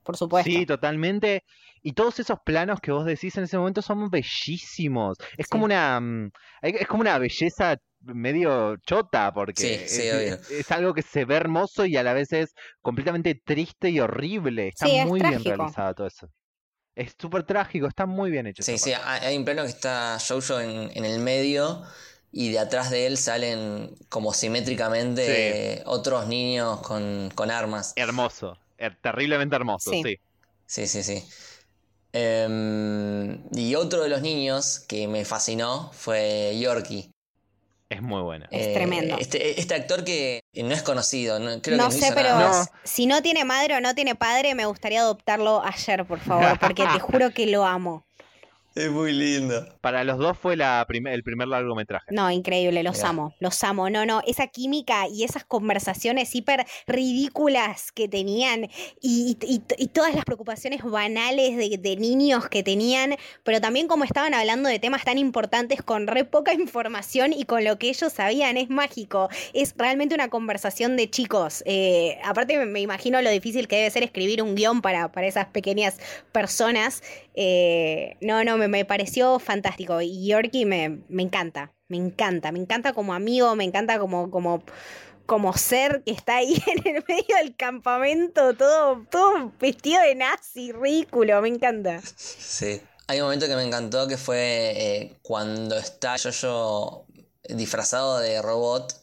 Por supuesto. Sí, totalmente. Y todos esos planos que vos decís en ese momento son bellísimos. Es Sí. como una mm, es como una belleza medio chota porque Sí, es, sí, obvio. es- es algo que se ve hermoso y a la vez es completamente triste y horrible. Está Sí, es muy trágico. bien realizado todo eso. Es súper trágico, está muy bien hecho. Sí, sí, parte. hay hay un plano que está Jojo en, en el medio y de atrás de él salen como simétricamente Sí. otros niños con, con armas. Hermoso, her- terriblemente hermoso, Sí. sí. Sí, sí, sí. Em, y otro de los niños que me fascinó fue Yorkie. Es muy buena. Es Eh, tremendo. Este, este actor que no es conocido, no, creo no que no sé, pero No. si no tiene madre o no tiene padre, me gustaría adoptarlo ayer, por favor, porque te juro que lo amo. Es muy lindo. Para los dos fue la prim- el primer largometraje. No, increíble, los Mirá. amo, los amo. No, no, esa química y esas conversaciones hiper ridículas que tenían y, y- y todas las preocupaciones banales de, de niños que tenían, pero también como estaban hablando de temas tan importantes con re poca información y con lo que ellos sabían, es mágico. Es realmente una conversación de chicos. Eh, aparte me, me imagino lo difícil que debe ser escribir un guion para, para esas pequeñas personas. Eh, no, no, me, me pareció fantástico. Y Yorkie me, me encanta, me encanta, me encanta como amigo, me encanta como, como, como ser que está ahí [LAUGHS] en el medio del campamento, todo, todo vestido de nazi, ridículo, me encanta. Sí. Hay un momento que me encantó que fue eh, cuando está Jojo disfrazado de robot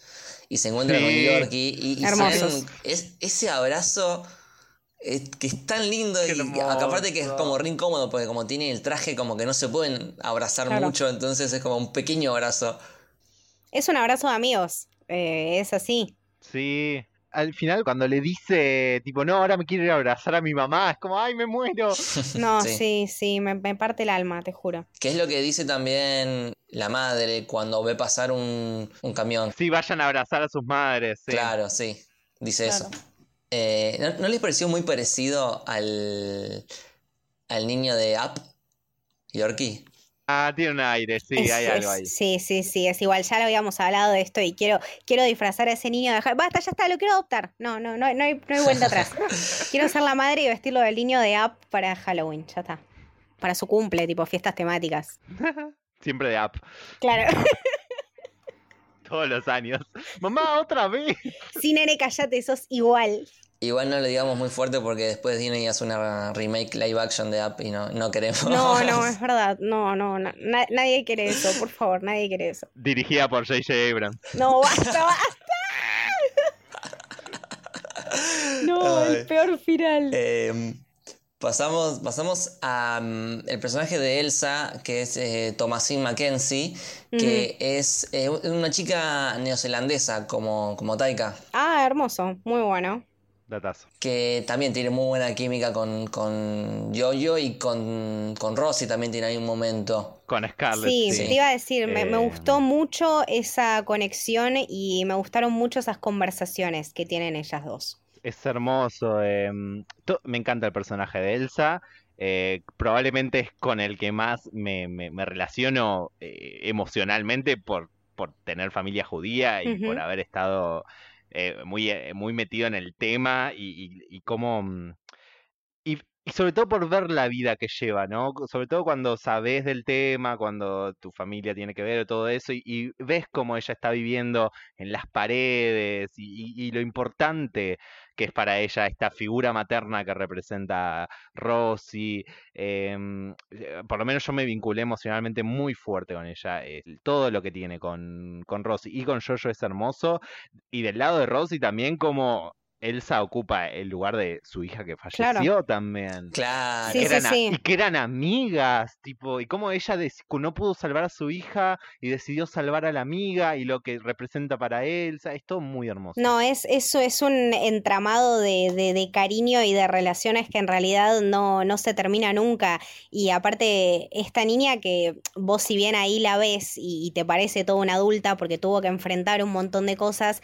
y se encuentra con. Yorkie y, y Hermosos. saben, es, ese abrazo eh, que es tan lindo Qué y aparte que es como re incómodo porque como tiene el traje como que no se pueden abrazar Claro. mucho entonces es como un pequeño abrazo. Es un abrazo de amigos, eh, es así. Sí. Al final, cuando le dice, tipo, no, ahora me quiero ir a abrazar a mi mamá, es como, ay, me muero. [LAUGHS] No, Sí. sí, sí, me, me parte el alma, te juro. Que es lo que dice también la madre cuando ve pasar un, un camión. Sí, vayan a abrazar a sus madres. sí. Claro, sí, dice Claro. eso. Eh, ¿no, no les pareció muy parecido al, al niño de Up, Yorkie? Ah, tiene un aire, sí, Es- hay algo ahí. Sí, sí, sí, es igual, ya lo habíamos hablado de esto y quiero, quiero disfrazar a ese niño de... Ja- Basta, ya está, lo quiero adoptar. No, no, no, no hay, no hay vuelta atrás. [LAUGHS] quiero ser la madre y vestirlo del niño de App para Halloween, ya está. Para su cumple, tipo fiestas temáticas. [LAUGHS] Siempre de app, Claro. [LAUGHS] todos los años. Mamá, otra vez. sí, nene, callate, sos igual. Igual no lo digamos muy fuerte porque después Disney hace una remake live action de Up y no, no queremos. No, [LAUGHS] no, es verdad. No, no, na- na- nadie quiere eso, por favor, nadie quiere eso. Dirigida por J.J. Abrams. No, basta, basta. No, [LAUGHS] el peor final. Eh, pasamos pasamos a mm, el personaje de Elsa, que es eh, Thomasine Mackenzie, que es eh, una chica neozelandesa como, como Taika. Ah, hermoso, muy bueno. Datazo. que también tiene muy buena química con, con Jojo y con, con Rosy también tiene ahí un momento. Con Scarlett. Sí, Sí, te iba a decir, me, me Eh, gustó mucho esa conexión y me gustaron mucho esas conversaciones que tienen ellas dos. Es hermoso. em, to- me encanta el personaje de Elsa. eh, probablemente es con el que más me, me- me relaciono eh, emocionalmente por, por tener familia judía y por haber estado eh, muy, eh, muy metido en el tema y, y- y cómo... mm, Y, y sobre todo por ver la vida que lleva, ¿no? Sobre todo cuando sabes del tema, cuando tu familia tiene que ver todo eso y, ves cómo ella está viviendo en las paredes y, lo importante que es para ella esta figura materna que representa Rosy. em, eh, por lo menos yo me vinculé emocionalmente muy fuerte con ella. todo lo que tiene con, con Rosy y con Jojo es hermoso. Y del lado de Rosy también como Elsa ocupa el lugar de su hija que Claro. falleció también. Claro. Sí, Que sí, eran a- sí. Y que eran amigas, tipo, y cómo ella no pudo salvar a su hija y decidió salvar a la amiga y lo que representa para Elsa, es todo muy hermoso. No, es eso es un entramado de, de- de cariño y de relaciones que en realidad no, no se termina nunca. Y aparte, esta niña que vos si bien ahí la ves y, y te parece toda una adulta porque tuvo que enfrentar un montón de cosas,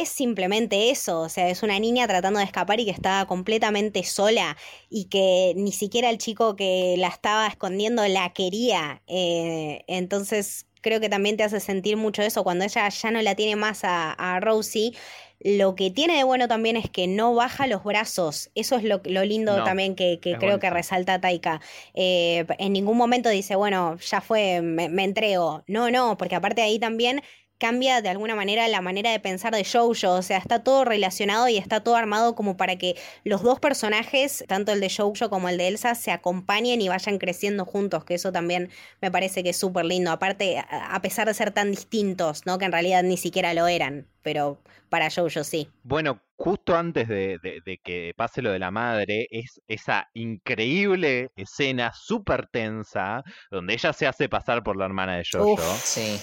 es simplemente eso, o sea, es una niña tratando de escapar y que estaba completamente sola y que ni siquiera el chico que la estaba escondiendo la quería. Eh, entonces creo que también te hace sentir mucho eso cuando ella ya no la tiene más a, a Rosie. Lo que tiene de bueno también es que no baja los brazos. Eso es lo, lo lindo No, también que, que creo que resalta Taika. Eh, en ningún momento dice, bueno, ya fue, me, me entrego. No, no, porque aparte ahí también cambia de alguna manera la manera de pensar de Jojo, o sea, está todo relacionado y está todo armado como para que los dos personajes, tanto el de Jojo como el de Elsa, se acompañen y vayan creciendo juntos, que eso también me parece que es súper lindo, aparte, a pesar de ser tan distintos, ¿no? Que en realidad ni siquiera lo eran, pero para Jojo sí. Bueno, justo antes de, de- de que pase lo de la madre, es esa increíble escena súper tensa donde ella se hace pasar por la hermana de Jojo. Uf. Sí.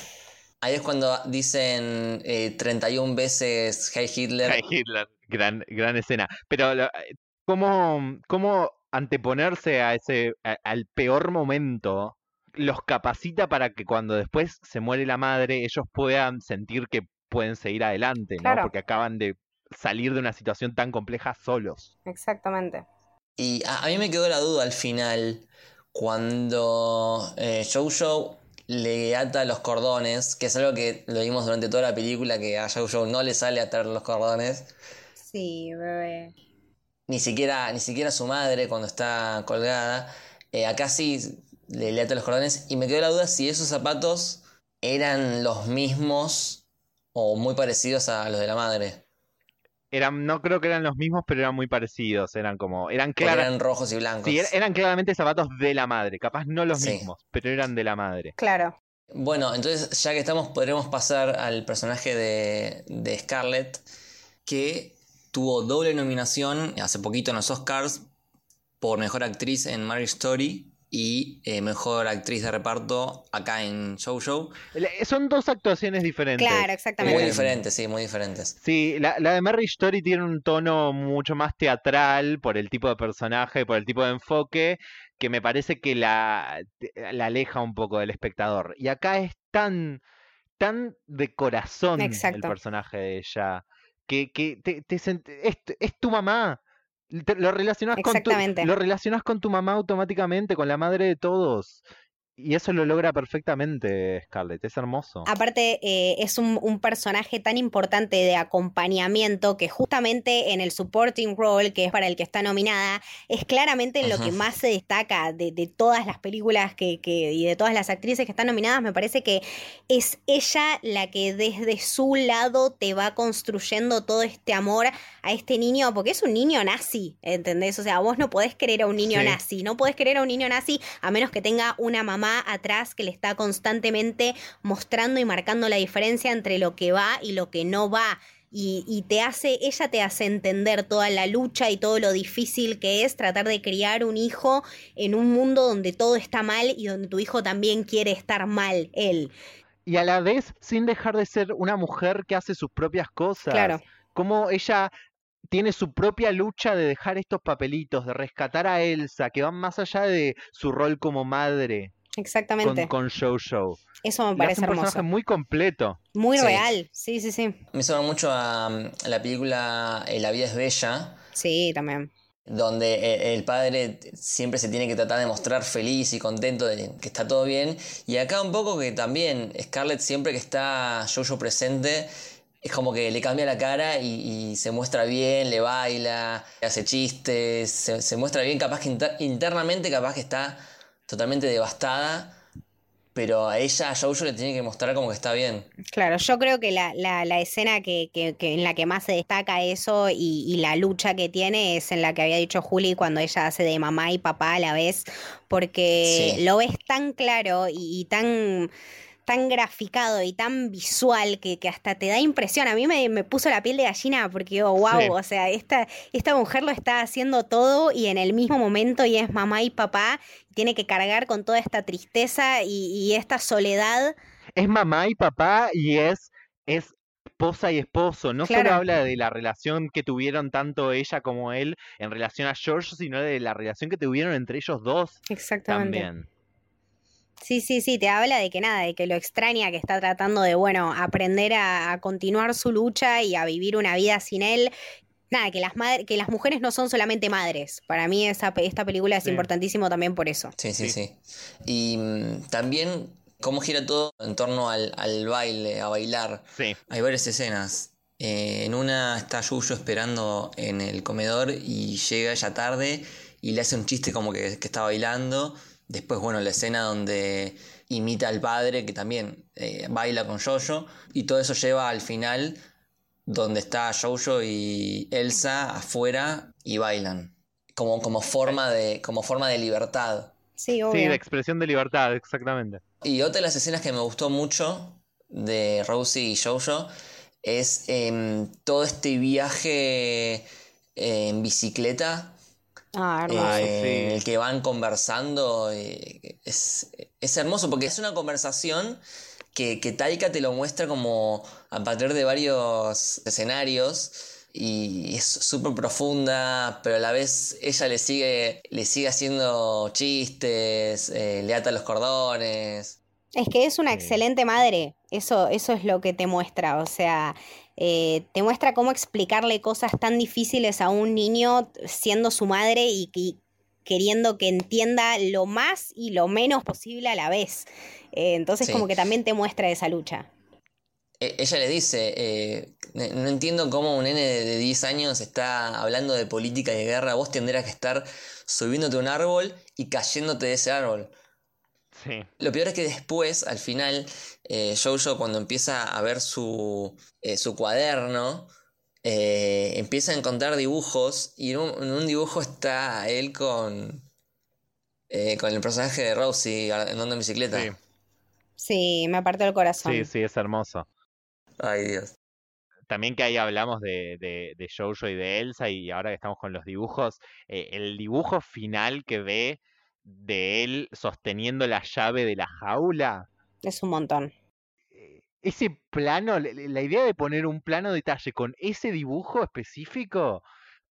Ahí es cuando dicen eh, 31 veces Hey Hitler. Heil Hitler, gran, gran escena. Pero eh, ¿cómo, cómo anteponerse a ese, a- al peor momento los capacita para que cuando después se muere la madre, ellos puedan sentir que pueden seguir adelante, ¿no? Claro. Porque acaban de salir de una situación tan compleja solos. Exactamente. Y a, a mí me quedó la duda al final, cuando eh, Jojo le ata los cordones, que es algo que lo vimos durante toda la película, que a Jojo no le sale atar los cordones, Sí, bebé. ni siquiera, ni siquiera su madre cuando está colgada. Eh, acá sí le, le ata los cordones, y me quedó la duda si esos zapatos eran los mismos o muy parecidos a los de la madre. Eran, no creo que eran los mismos, pero eran muy parecidos. Eran como, eran claras. eran rojos y blancos. Sí, er- eran claramente zapatos de la madre. Capaz no los Sí. mismos, pero eran de la madre. Claro. Bueno, entonces ya que estamos, podremos pasar al personaje de, de Scarlett, que tuvo doble nominación hace poquito en los Oscars por Mejor Actriz en Marriage Story y eh, Mejor Actriz de Reparto acá en Jojo. Le- Son dos actuaciones diferentes. Claro, Muy exactamente. Eh, diferentes, sí, muy diferentes. Sí, la, la de Marriage Story tiene un tono mucho más teatral por el tipo de personaje, por el tipo de enfoque, que me parece que la, la aleja un poco del espectador. Y acá es tan, tan de corazón el personaje de ella, que, que te, te sent- es, es tu mamá. Te- lo relacionas con tu, lo relacionas con tu mamá automáticamente, con la madre de todos. Y eso lo logra perfectamente Scarlett, es hermoso. Aparte, eh, es un, un personaje tan importante de acompañamiento que justamente en el supporting role, que es para el que está nominada, es claramente en lo que más se destaca de, de todas las películas que, que- y de todas las actrices que están nominadas. Me parece que es ella la que desde su lado te va construyendo todo este amor a este niño, porque es un niño nazi, ¿entendés? O sea, vos no podés querer a un niño Sí. nazi, no podés querer a un niño nazi a menos que tenga una mamá atrás que le está constantemente mostrando y marcando la diferencia entre lo que va y lo que no va. Y, y te hace, ella te hace entender toda la lucha y todo lo difícil que es tratar de criar un hijo en un mundo donde todo está mal y donde tu hijo también quiere estar mal, él. Y a la vez sin dejar de ser una mujer que hace sus propias cosas. Claro. Cómo ella tiene su propia lucha de dejar estos papelitos, de rescatar a Elsa, que van más allá de su rol como madre con, Exactamente. con Jojo. Eso me Le hace parece un personaje muy completo. Muy Sí. real. Sí, sí, sí. Me suena mucho a, mm, la película eh, La vida es bella, Sí, también. donde eh, el padre siempre se tiene que tratar de mostrar feliz y contento de que está todo bien. Y acá un poco que también Scarlett siempre que está Jojo presente, es como que le cambia la cara y, y se muestra bien, le baila, hace chistes, se, se muestra bien, capaz que inter- internamente capaz que está totalmente devastada. Pero a ella, a Jojo, le tiene que mostrar como que está bien. Claro, yo creo que la, la, la escena que, que, que en la que más se destaca eso y, y la lucha que tiene es en la que había dicho Juli cuando ella hace de mamá y papá a la vez, porque Sí. lo ves tan claro y, y tan tan graficado y tan visual que, que hasta te da impresión. A mí me, me puso la piel de gallina porque digo, wow, Sí. o sea, esta, esta mujer lo está haciendo todo y en el mismo momento y es mamá y papá, tiene que cargar con toda esta tristeza y, y esta soledad. Es mamá y papá y es, es esposa y esposo. No Claro. solo habla de la relación que tuvieron tanto ella como él en relación a George, sino de la relación que tuvieron entre ellos dos Exactamente. también. Sí, sí, sí, te habla de que nada, de que lo extraña que está tratando de, bueno, aprender a, a continuar su lucha y a vivir una vida sin él. Nada, que las, madres que las mujeres no son solamente madres. Para mí esa, pe- esta película es Sí. importantísimo también por eso. Sí, sí, Sí. sí. Y mm, también cómo gira todo en torno al, al baile, a bailar. Sí. Hay varias escenas. Eh, en una está Yuyo esperando en el comedor y llega ella tarde y le hace un chiste como que, que está bailando. Después, bueno, la escena donde imita al padre que también eh, baila con Jojo. Y todo eso lleva al final donde está Jojo y Elsa afuera y bailan. Como, como, forma, de, como forma de libertad. Sí, Sí, obvio. la expresión de libertad, exactamente. Y otra de las escenas que me gustó mucho de Rosie y Jojo es em, todo este viaje eh, en bicicleta Ah, eh, hermoso. Sí. el que van conversando. eh, es, es hermoso porque es una conversación que, que Taika te lo muestra como a partir de varios escenarios y es súper profunda, pero a la vez ella le sigue, le sigue haciendo chistes, eh, le ata los cordones. Es que es una excelente madre, eso, eso es lo que te muestra, o sea, eh, te muestra cómo explicarle cosas tan difíciles a un niño siendo su madre y, y queriendo que entienda lo más y lo menos posible a la vez. Eh, entonces Sí. como que también te muestra esa lucha. E- Ella le dice, eh, "Ne- no entiendo cómo un nene de de 10 años está hablando de política y de guerra, vos tendrás que estar subiéndote a un árbol y cayéndote de ese árbol. Sí. Lo peor es que después, al final, eh, Jojo cuando empieza a ver su, eh, su cuaderno, eh, empieza a encontrar dibujos y en un, en un dibujo está él con, eh, con el personaje de Rosie andando en bicicleta. Sí, Sí, me apartó el corazón. sí, sí, es hermoso. Ay Dios. También que ahí hablamos de, de, de Jojo y de Elsa y ahora que estamos con los dibujos, eh, el dibujo final que ve de él sosteniendo la llave de la jaula, Es un montón. eh, ese plano, la- idea de poner un plano detalle con ese dibujo específico,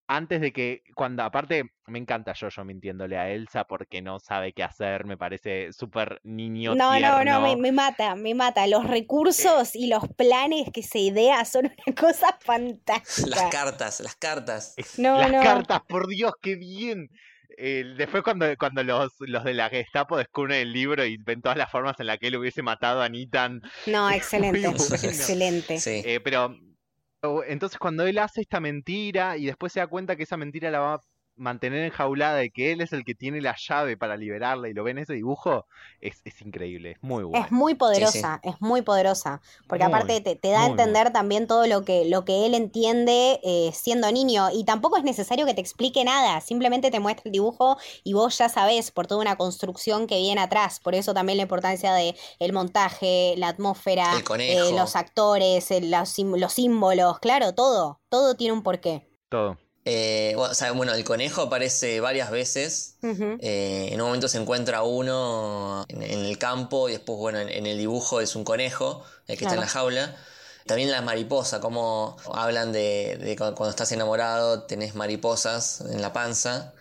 antes de que, cuando aparte me encanta Jojo mintiéndole a Elsa porque no sabe qué hacer, me parece súper niño No, no, no, me, me mata, me mata. Los recursos y los planes que se idea son una cosa Las fantástica. cartas, las cartas. No, las no. cartas, por Dios, qué bien. Eh, después cuando, cuando los, los de la Gestapo descubren el libro y ven todas las formas en las que él hubiese matado a Nitan. No, [LAUGHS] excelente, bueno. excelente. Sí. eh, pero entonces cuando él hace esta mentira y después se da cuenta que esa mentira la va a mantener enjaulada y que él es el que tiene la llave para liberarla y lo ve en ese dibujo, es, es increíble, es muy bueno. Es muy poderosa, es muy poderosa, porque Muy, aparte te, te da a entender también todo lo que, lo que él entiende eh, siendo niño y tampoco es necesario que te explique nada, simplemente te muestra el dibujo y vos ya sabés por toda una construcción que viene atrás, por eso también la importancia de el montaje, la atmósfera, eh, los actores, el- los, los símbolos, claro, todo, todo tiene un porqué. Todo. Eh, bueno, o sea, bueno, el conejo aparece varias veces. Eh, en un momento se encuentra uno en, en el campo y después, bueno, en, en el dibujo es un conejo, el que está en la jaula. También la mariposa, como hablan de, de cu- cuando estás enamorado, tenés mariposas en la panza.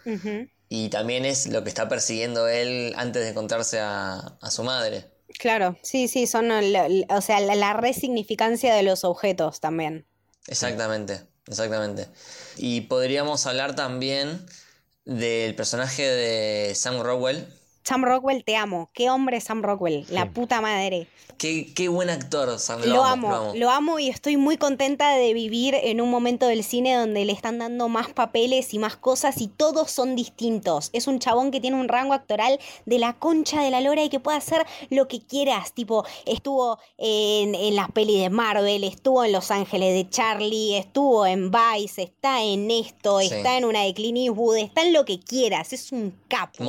Y también es lo que está persiguiendo él antes de encontrarse a, a su madre. Claro, sí, sí, son, o sea, la, la resignificancia de los objetos también. Exactamente, exactamente. Y podríamos hablar también del personaje de Sam Rockwell. Sam Rockwell, te amo. Qué hombre Sam Rockwell, la puta madre. Qué, qué buen actor, Sam. Lo, amo, lo amo y estoy muy contenta de vivir en un momento del cine donde le están dando más papeles y más cosas y todos son distintos. Es un chabón que tiene un rango actoral de la concha de la lora y que puede hacer lo que quieras. Tipo, estuvo en, en las pelis de Marvel, estuvo en Los Ángeles de Charlie, estuvo en Vice, está en esto, Sí. está en una de Clint Eastwood, está en lo que quieras. Es un capo.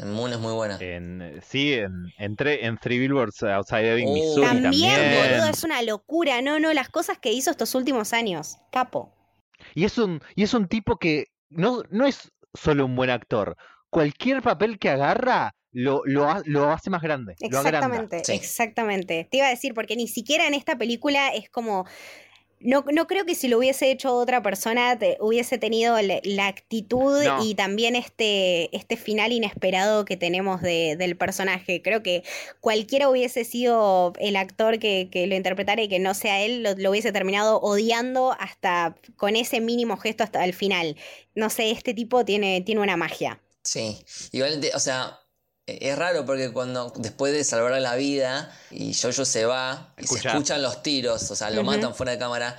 Moon. Moon es muy buena. En, sí, en, en Three Billboards Outside Ebbing, Oh. Missouri También, también. boludo, es una locura. No, no, las cosas que hizo estos últimos años. Capo. Y es un, y es un tipo que no, no es solo un buen actor. Cualquier papel que agarra lo, lo, ha- lo hace más grande. Lo. Exactamente, Sí. exactamente. Te iba a decir, porque ni siquiera en esta película es como. No, no creo que si lo hubiese hecho otra persona te- hubiese tenido la, la actitud No. y también este, este final inesperado que tenemos de- del personaje. Creo que cualquiera hubiese sido el actor que, que lo interpretara y que no sea él, lo, lo hubiese terminado odiando hasta con ese mínimo gesto hasta el final. No sé, este tipo tiene, tiene una magia. Sí. Igual, de- o sea, es raro porque cuando después de salvar la vida y Jojo se va y se Escucha. escuchan los tiros, o sea, lo matan fuera de cámara.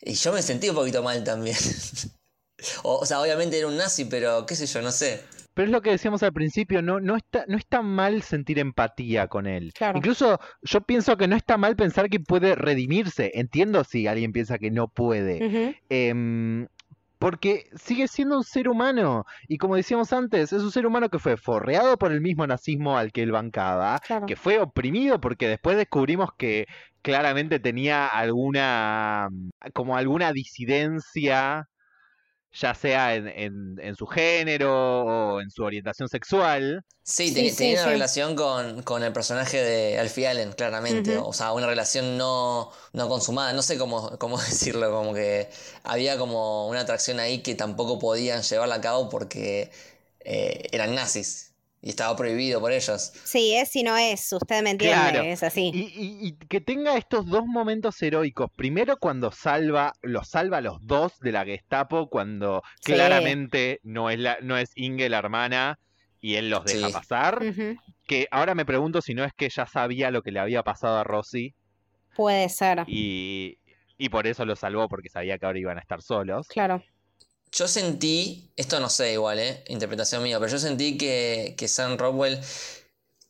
Y yo me sentí un poquito mal también. [LAUGHS] o, o sea, obviamente era un nazi, pero qué sé yo, no sé. Pero es lo que decíamos al principio, no, no, está, no está mal sentir empatía con él. Claro. Incluso yo pienso que no está mal pensar que puede redimirse. Entiendo si alguien piensa que no puede. Porque sigue siendo un ser humano. Y como decíamos antes, es un ser humano que fue forreado por el mismo nazismo al que él bancaba, Claro. que fue oprimido porque después descubrimos que claramente tenía alguna, como alguna disidencia ya sea en, en- en su género o en su orientación sexual. Sí, Sí, te- sí, tenía una sí. relación con, con el personaje de Alfie Allen, claramente. O sea, una relación no, no consumada. No sé cómo, cómo [LAUGHS] decirlo, como que había como una atracción ahí que tampoco podían llevarla a cabo porque eh, eran nazis y estaba prohibido por ellos. Sí, es si no es, usted me entiende, Claro. es así. Y, y- y que tenga estos dos momentos heroicos. Primero cuando salva, los salva a los dos de la Gestapo, cuando Sí. claramente no es, la, no es Inge la hermana y él los deja Sí. pasar. Que ahora me pregunto si no es que ya sabía lo que le había pasado a Rosy Puede ser, y, y por eso lo salvó, porque sabía que ahora iban a estar solos. claro. Yo sentí, esto no sé igual, ¿eh? Interpretación mía, pero yo sentí que, que Sam Rockwell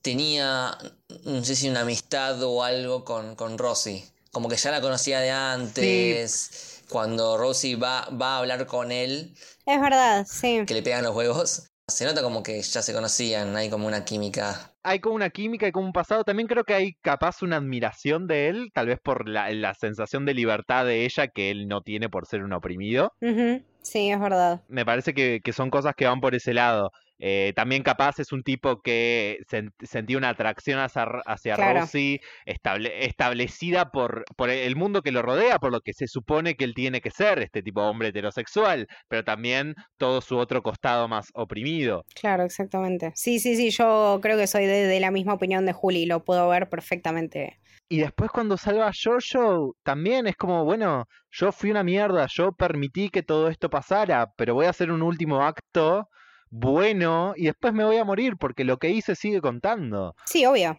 tenía, no sé si una amistad o algo con, con Rosie. Como que ya la conocía de antes. Cuando Rosie va, va a hablar con él, Es verdad, sí. que le pegan los huevos, se nota como que ya se conocían, hay como una química. Hay como una química y como un pasado. También creo que hay capaz una admiración de él, tal vez por la, la sensación de libertad de ella que él no tiene por ser un oprimido. Ujú, Sí, es verdad. me parece que, que son cosas que van por ese lado. Eh, también capaz es un tipo que sen- sentía una atracción hacia, hacia Claro. Rosy estable- establecida por, por el mundo que lo rodea, por lo que se supone que él tiene que ser, este tipo de hombre heterosexual, pero también todo su otro costado más oprimido. Claro, exactamente. Sí, sí, sí, yo creo que soy de, de la misma opinión de Juli, lo puedo ver perfectamente. Y después cuando salva a Jojo, también es como, bueno, yo fui una mierda, yo permití que todo esto pasara, pero voy a hacer un último acto bueno y después me voy a morir porque lo que hice sigue contando. Sí, obvio.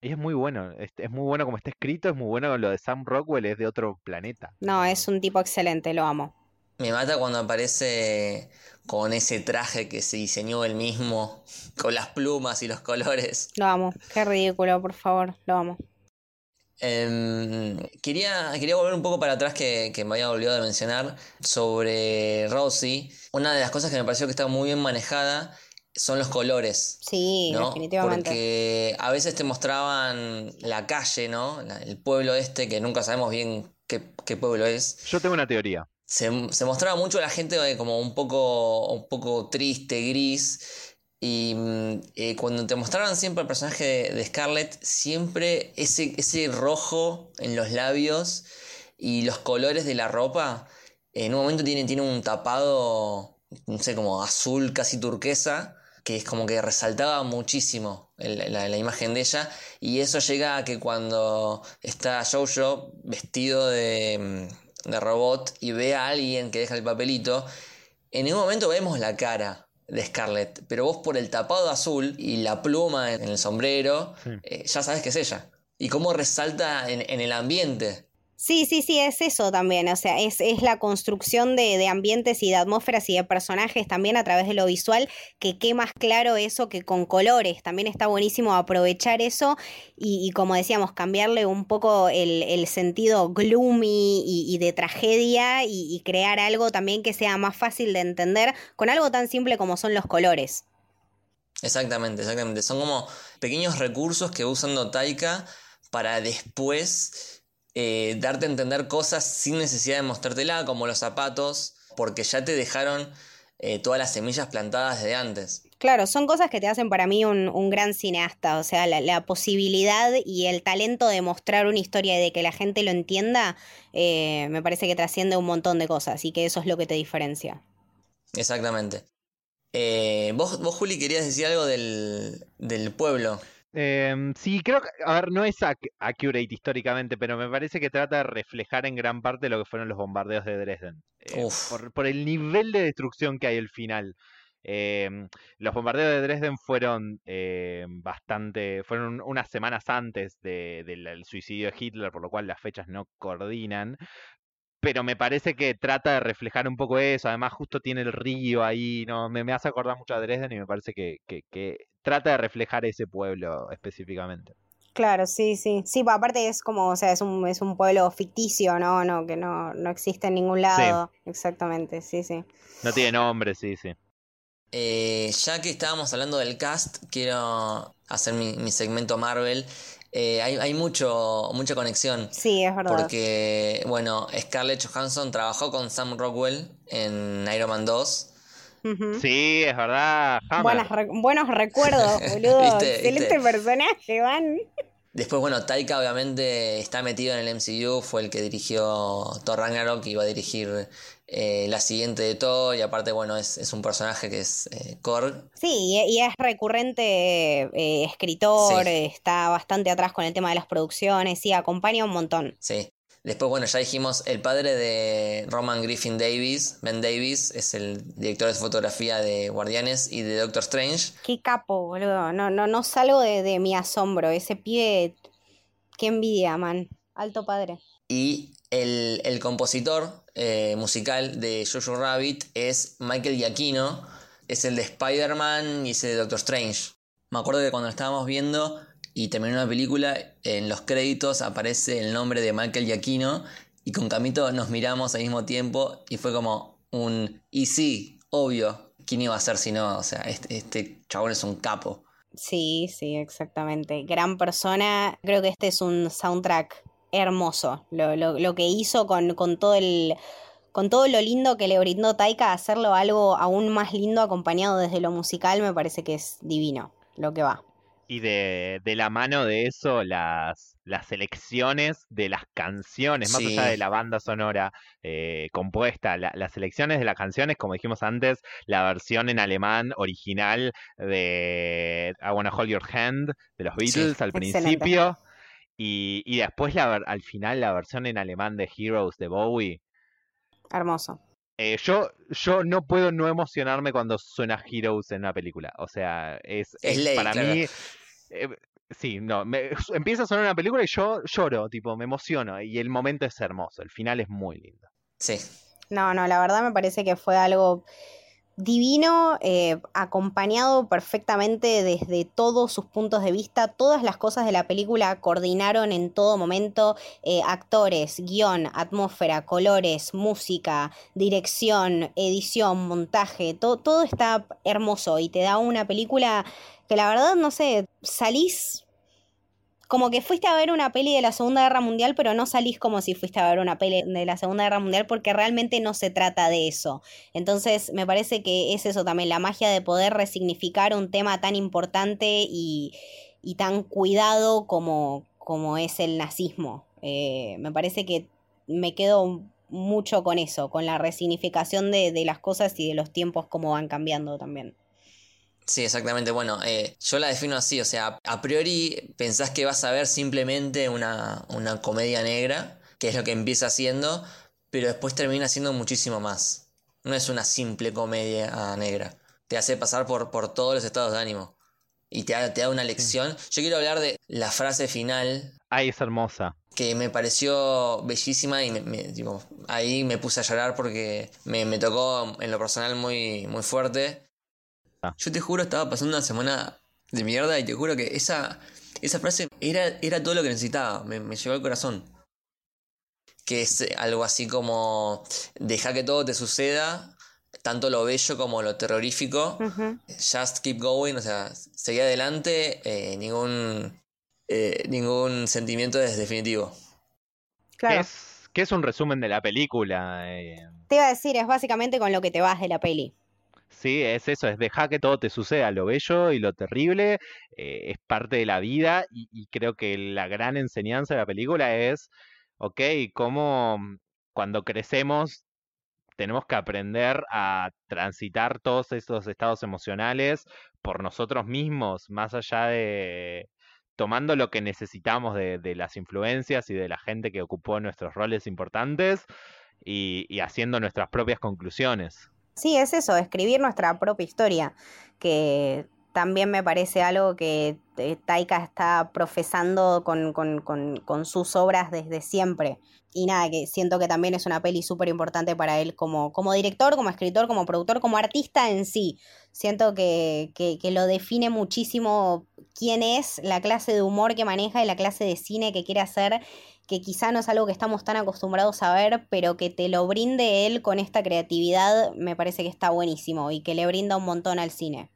Y es muy bueno, es, es muy bueno como está escrito, es muy bueno lo de Sam Rockwell, es de otro planeta. No, es un tipo excelente, lo amo. Me mata cuando aparece con ese traje que se diseñó él mismo, [LAUGHS] con las plumas y los colores. Lo amo. Qué ridículo, por favor, lo amo. Em, quería, quería volver un poco para atrás que, que me había olvidado de mencionar sobre Rosie. Una de las cosas que me pareció que está muy bien manejada son los colores. Sí, ¿no? definitivamente. Porque a veces te mostraban la calle, ¿no? El pueblo este, que nunca sabemos bien qué, qué pueblo es. Yo tengo una teoría. Se, se mostraba mucho la gente eh, como un poco, un poco triste, gris. Y mm, eh, cuando te mostraban siempre el personaje de, Scarlett, siempre ese, ese rojo en los labios y los colores de la ropa, en un momento tiene, tiene un tapado, no sé, como azul, casi turquesa, que es como que resaltaba muchísimo la, imagen de ella. Y eso llega a que cuando está Jojo vestido de, mm, de robot y ve a alguien que deja el papelito, en ningún momento vemos la cara de Scarlett, pero vos por el tapado azul y la pluma en el sombrero, Sí. eh, ya sabes que es ella. Y cómo resalta en, en el ambiente. Sí, sí, sí, es eso también, o sea, es, es la construcción de, de ambientes y de atmósferas y de personajes también a través de lo visual, que qué más claro eso que con colores, también está buenísimo aprovechar eso y, como decíamos, cambiarle un poco el, el sentido gloomy y, y de tragedia y, y crear algo también que sea más fácil de entender con algo tan simple como son los colores. Exactamente, exactamente. Son como pequeños recursos que va usando Taika para después eh, darte a entender cosas sin necesidad de mostrártela, como los zapatos, porque ya te dejaron eh, todas las semillas plantadas desde antes. Claro, son cosas que te hacen para mí un, un gran cineasta, o sea, la, la posibilidad y el talento de mostrar una historia y de que la gente lo entienda, eh, me parece que trasciende un montón de cosas y que eso es lo que te diferencia. Exactamente. Eh, vos, vos, Juli, querías decir algo del, del pueblo. Em, sí, creo que, a ver, no es ac- accurate históricamente, pero me parece que trata de reflejar en gran parte lo que fueron los bombardeos de Dresden. Eh, por, por el nivel de destrucción que hay al final. Em, los bombardeos de Dresden fueron em, bastante, fueron unas semanas antes de- del del suicidio de Hitler, por lo cual las fechas no coordinan. Pero me parece que trata de reflejar un poco eso. Además, justo tiene el río ahí, ¿no? Me, me hace acordar mucho a Dresden y me parece que, que- que trata de reflejar ese pueblo específicamente. Claro, sí, sí. Sí, pa- aparte es como, o sea, es un, es un pueblo ficticio, ¿no? no que no, no existe en ningún lado. Exactamente, sí, sí. No tiene nombre, sí, sí. Eh, ya que estábamos hablando del cast, quiero hacer mi, mi segmento Marvel. eh, hay, hay mucho, mucha conexión. Sí, es verdad. Porque, bueno, Scarlett Johansson trabajó con Sam Rockwell en Iron Man 2. Sí, es verdad. Hammer. Buenas re- buenos recuerdos, [LAUGHS] boludo. ¿Viste? Excelente ¿Viste? personaje, Van. Después, bueno, Taika obviamente está metido en el MCU, fue el que dirigió Thor Ragnarok y iba a dirigir eh, la siguiente de Thor. Y aparte, bueno, es, es un personaje que es eh, Korg. Sí, y, y es recurrente eh, escritor, Sí. está bastante atrás con el tema de las producciones, sí, acompaña un montón. Sí. Después, bueno, ya dijimos, el padre de Roman Griffin Davis, Ben Davis, es el director de fotografía de Guardianes y de Doctor Strange. Qué capo, boludo. No, no, no salgo de, de mi asombro. Ese pibe, qué envidia, man. Alto padre. Y el, el compositor eh, musical de Jojo Rabbit es Michael Giacchino, es el de Spider-Man y es el de Doctor Strange. Me acuerdo que cuando lo estábamos viendo y terminó la película, en los créditos aparece el nombre de Michael Giacchino y con Camito nos miramos al mismo tiempo y fue como un... Y sí, obvio, ¿quién iba a ser si no? O sea, este, chabón es un capo. Sí, sí, exactamente. Gran persona. Creo que este es un soundtrack hermoso. Lo, lo, lo que hizo con, con todo el. Con todo lo lindo que le brindó Taika, hacerlo algo aún más lindo acompañado desde lo musical, me parece que es divino lo que va. Y de, de la mano de eso, las, las selecciones de las canciones, más allá de la banda sonora eh, compuesta, la- las selecciones de las canciones, como dijimos antes, la versión en alemán original de I Wanna Hold Your Hand de los Beatles al Excelente. principio, y, y después la, al final la versión en alemán de Heroes de Bowie. Hermoso. Eh, yo, yo no puedo no emocionarme cuando suena Heroes en una película. O sea, es, Es es ley, para claro. mí. eh, sí, no. me- empieza a sonar una película y yo lloro, tipo, me emociono. Y el momento es hermoso. El final es muy lindo. Sí. No, no, la verdad me parece que fue algo divino, eh, acompañado perfectamente desde todos sus puntos de vista. Todas las cosas de la película coordinaron en todo momento. eh, actores, guion, atmósfera, colores, música, dirección, edición, montaje. to- todo está hermoso y te da una película que la verdad, no sé, salís como que fuiste a ver una peli de la Segunda Guerra Mundial, pero no salís como si fuiste a ver una peli de la Segunda Guerra Mundial porque realmente no se trata de eso. Entonces, me parece que es eso también, la magia de poder resignificar un tema tan importante y, tan cuidado como, como es el nazismo. Eh, me parece que me quedo mucho con eso, con la resignificación de, de las cosas y de los tiempos como van cambiando también. Sí, exactamente. Bueno, eh, yo la defino así, o sea, a priori pensás que vas a ver simplemente una, una comedia negra, que es lo que empieza haciendo, pero después termina siendo muchísimo más. No es una simple comedia negra. Te hace pasar por, por todos los estados de ánimo. Y te da, te da una lección. Yo quiero hablar de la frase final, Ay, es hermosa. que me pareció bellísima y me, me- tipo, ahí me puse a llorar porque me, me tocó en lo personal muy, muy fuerte. Ah. Yo te juro, estaba pasando una semana de mierda y te juro que esa, esa frase era, era todo lo que necesitaba, me, me llegó al corazón. Que es algo así como, deja que todo te suceda, tanto lo bello como lo terrorífico. Just keep going, o sea, seguí adelante, eh, ningún, eh, ningún sentimiento es definitivo. Claro. Que es, que es un resumen de la película. eh, Te iba a decir, es básicamente con lo que te vas de la peli. Sí, es eso, es dejar que todo te suceda, lo bello y lo terrible, eh, es parte de la vida y, creo que la gran enseñanza de la película es, ok, cómo mm, cuando crecemos tenemos que aprender a transitar todos esos estados emocionales por nosotros mismos, más allá de tomando lo que necesitamos de, de las influencias y de la gente que ocupó nuestros roles importantes y haciendo nuestras propias conclusiones. Sí, es eso, escribir nuestra propia historia, que también me parece algo que eh, Taika está profesando con, con- con- con sus obras desde siempre. Y nada, que siento que también es una peli súper importante para él como, como director, como escritor, como productor, como artista en sí. Siento que, que, que lo define muchísimo quién es, la clase de humor que maneja y la clase de cine que quiere hacer que quizá no es algo que estamos tan acostumbrados a ver, pero que te lo brinde él con esta creatividad, me parece que está buenísimo y que le brinda un montón al cine.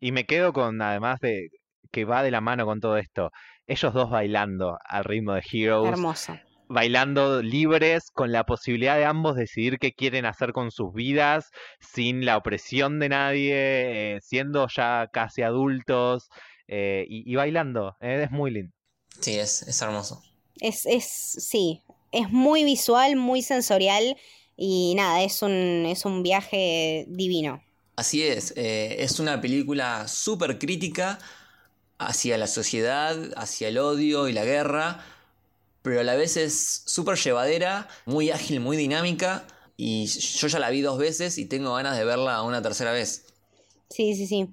Y me quedo con, además de que va de la mano con todo esto, ellos dos bailando al ritmo de Heroes, Hermoso. bailando libres, con la posibilidad de ambos decidir qué quieren hacer con sus vidas, sin la opresión de nadie, eh, siendo ya casi adultos eh, y, y bailando. eh, es muy lindo. Sí, es, es hermoso. Es, es, sí, es muy visual, muy sensorial y nada, es un, es un viaje divino. Así es, eh, es una película súper crítica hacia la sociedad, hacia el odio y la guerra, pero a la vez es súper llevadera, muy ágil, muy dinámica, y yo ya la vi dos veces y tengo ganas de verla una tercera vez. Sí, sí, sí.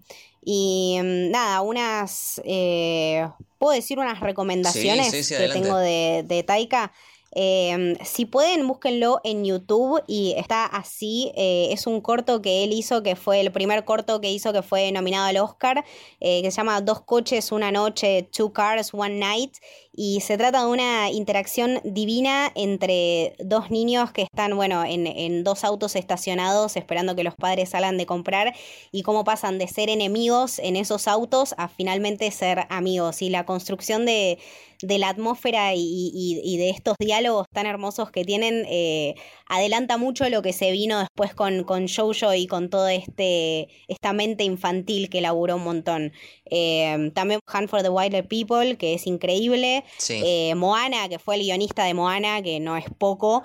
Y mm, nada, unas, eh, puedo decir unas recomendaciones Sí, sí, sí, que tengo de, de Taika. Eh, si pueden, búsquenlo en YouTube y está así. eh, es un corto que él hizo, que fue el primer corto que hizo, que fue nominado al Oscar, eh, que se llama Dos coches, una noche, Two Cars, One Night. Y se trata de una interacción divina entre dos niños que están, bueno, en, dos autos estacionados esperando que los padres salgan de comprar y cómo pasan de ser enemigos en esos autos a finalmente ser amigos. Y la construcción de, la atmósfera y, de estos diálogos tan hermosos que tienen eh, adelanta mucho lo que se vino después con, con Jojo y con toda este, esta mente infantil que laburó un montón. Eh, también Hunt for the Wilder People, que es increíble. Sí. Eh, Moana, que fue el guionista de Moana, que no es poco,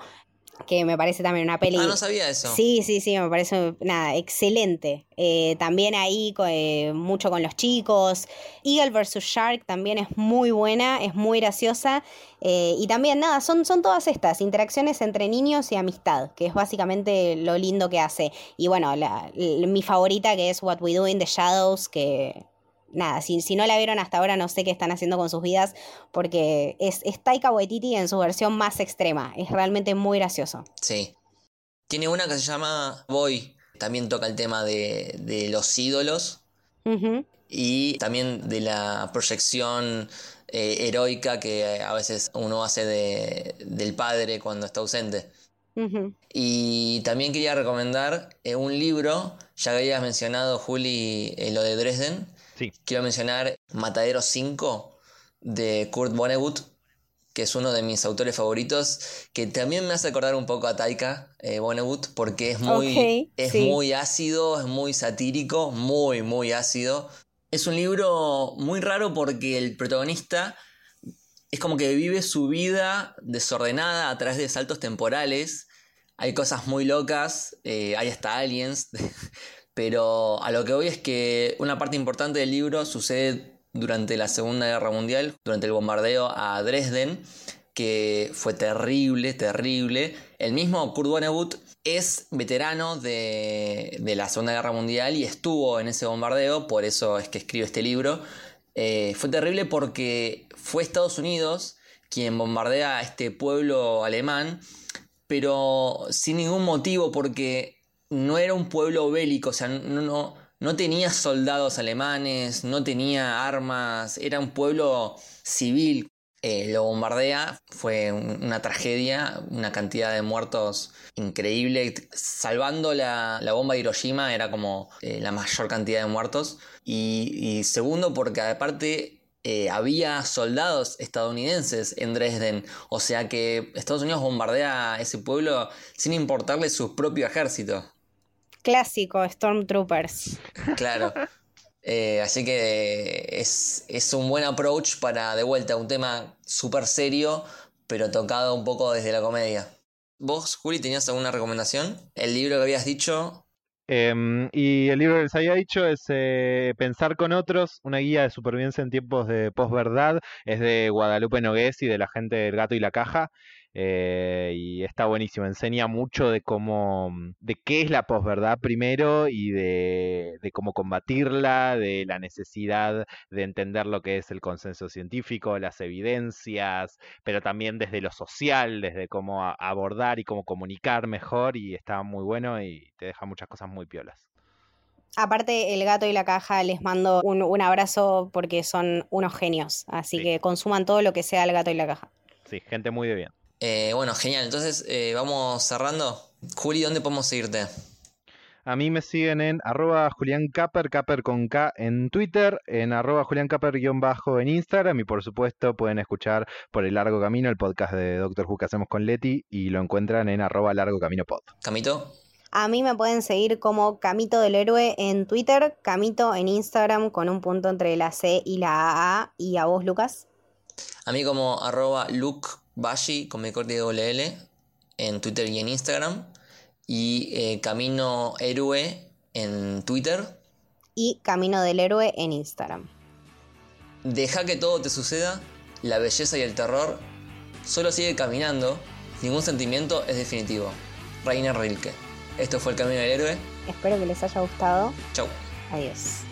que me parece también una peli. ah, no sabía eso. Sí, sí, sí, me parece nada, excelente. Eh, también ahí eh, mucho con los chicos. Eagle vs. Shark también es muy buena, es muy graciosa. Eh, y también nada, son, son todas estas interacciones entre niños y amistad, que es básicamente lo lindo que hace. Y bueno, la- mi favorita que es What We Do in the Shadows, que nada, si, si no la vieron hasta ahora no sé qué están haciendo con sus vidas, porque es, es Taika Waititi en su versión más extrema. Es realmente muy gracioso. Sí. Tiene una que se llama Boy. También toca el tema de, de los ídolos y también de la proyección eh, heroica que a veces uno hace de, del padre cuando está ausente. Y también quería recomendar eh, un libro, ya que habías mencionado, Juli, eh, lo de Dresden. Sí. Quiero mencionar Matadero 5 de Kurt Vonnegut, que es uno de mis autores favoritos, que también me hace acordar un poco a Taika eh, Vonnegut, porque es muy, es sí. muy ácido, es muy satírico, muy, muy ácido. Es un libro muy raro porque el protagonista es como que vive su vida desordenada a través de saltos temporales. Hay cosas muy locas, eh, hay hasta aliens, [LAUGHS] pero a lo que voy es que una parte importante del libro sucede durante la Segunda Guerra Mundial, durante el bombardeo a Dresden, que fue terrible, terrible. El mismo Kurt Vonnegut es veterano de, de la Segunda Guerra Mundial y estuvo en ese bombardeo, por eso es que escribe este libro. Eh, fue terrible porque fue Estados Unidos quien bombardea a este pueblo alemán, pero sin ningún motivo porque no era un pueblo bélico, o sea, no, no, no tenía soldados alemanes, no tenía armas, era un pueblo civil. Eh, lo bombardea, fue un- una tragedia, una cantidad de muertos increíble. Salvando la, la bomba de Hiroshima era como eh, la mayor cantidad de muertos. Y, segundo, porque aparte eh, había soldados estadounidenses en Dresden. O sea que Estados Unidos bombardea ese pueblo sin importarle su propio ejército. Clásico, Stormtroopers. Claro. Eh, así que es, es un buen approach para, de vuelta, un tema súper serio, pero tocado un poco desde la comedia. ¿Vos, Juli, tenías alguna recomendación? El libro que habías dicho. Em, y el libro que les había dicho es eh, Pensar con otros, una guía de supervivencia en tiempos de posverdad. Es de Guadalupe Nogués y de la gente del Gato y la Caja. Eh, y está buenísimo, enseña mucho de cómo, de qué es la posverdad primero y de, de cómo combatirla, de la necesidad de entender lo que es el consenso científico, las evidencias, pero también desde lo social, desde cómo abordar y cómo comunicar mejor y está muy bueno y te deja muchas cosas muy piolas. Aparte, el gato y la caja les mando un, un abrazo porque son unos genios. Así Sí. que consuman todo lo que sea el gato y la caja. Sí, gente muy de bien. Eh, bueno, genial. Entonces, eh, vamos cerrando. Juli, ¿dónde podemos seguirte? A mí me siguen en arroba Julián Caper, Caper con K en Twitter, en arroba Julián Caper guion bajo en Instagram y por supuesto pueden escuchar por el largo camino el podcast de Doctor Who que hacemos con Leti y lo encuentran en arroba largo camino pod. Camito, A mí me pueden seguir como Camito del Héroe en Twitter, Camito en Instagram con un punto entre la C y la AA. Y a vos, Lucas. a mí como arroba Luke Bashi con mi corte doble L en Twitter y en Instagram. Y eh, Camino Héroe en Twitter. Y Camino del Héroe en Instagram. Deja que todo te suceda, la belleza y el terror solo sigue caminando, ningún sentimiento es definitivo. Rainer Rilke. Esto fue el Camino del Héroe. Espero que les haya gustado. Chau. Adiós.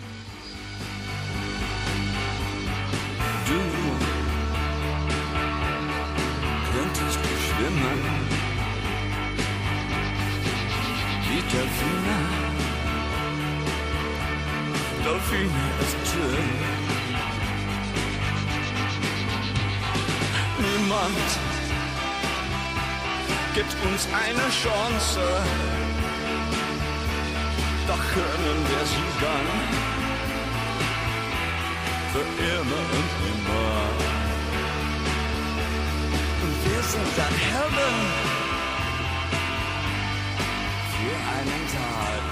Delfine. Delfine ist schön. Niemand gibt uns eine Chance. Doch können wir sie dann für immer und immer. Und wir sind dann Helden times hard.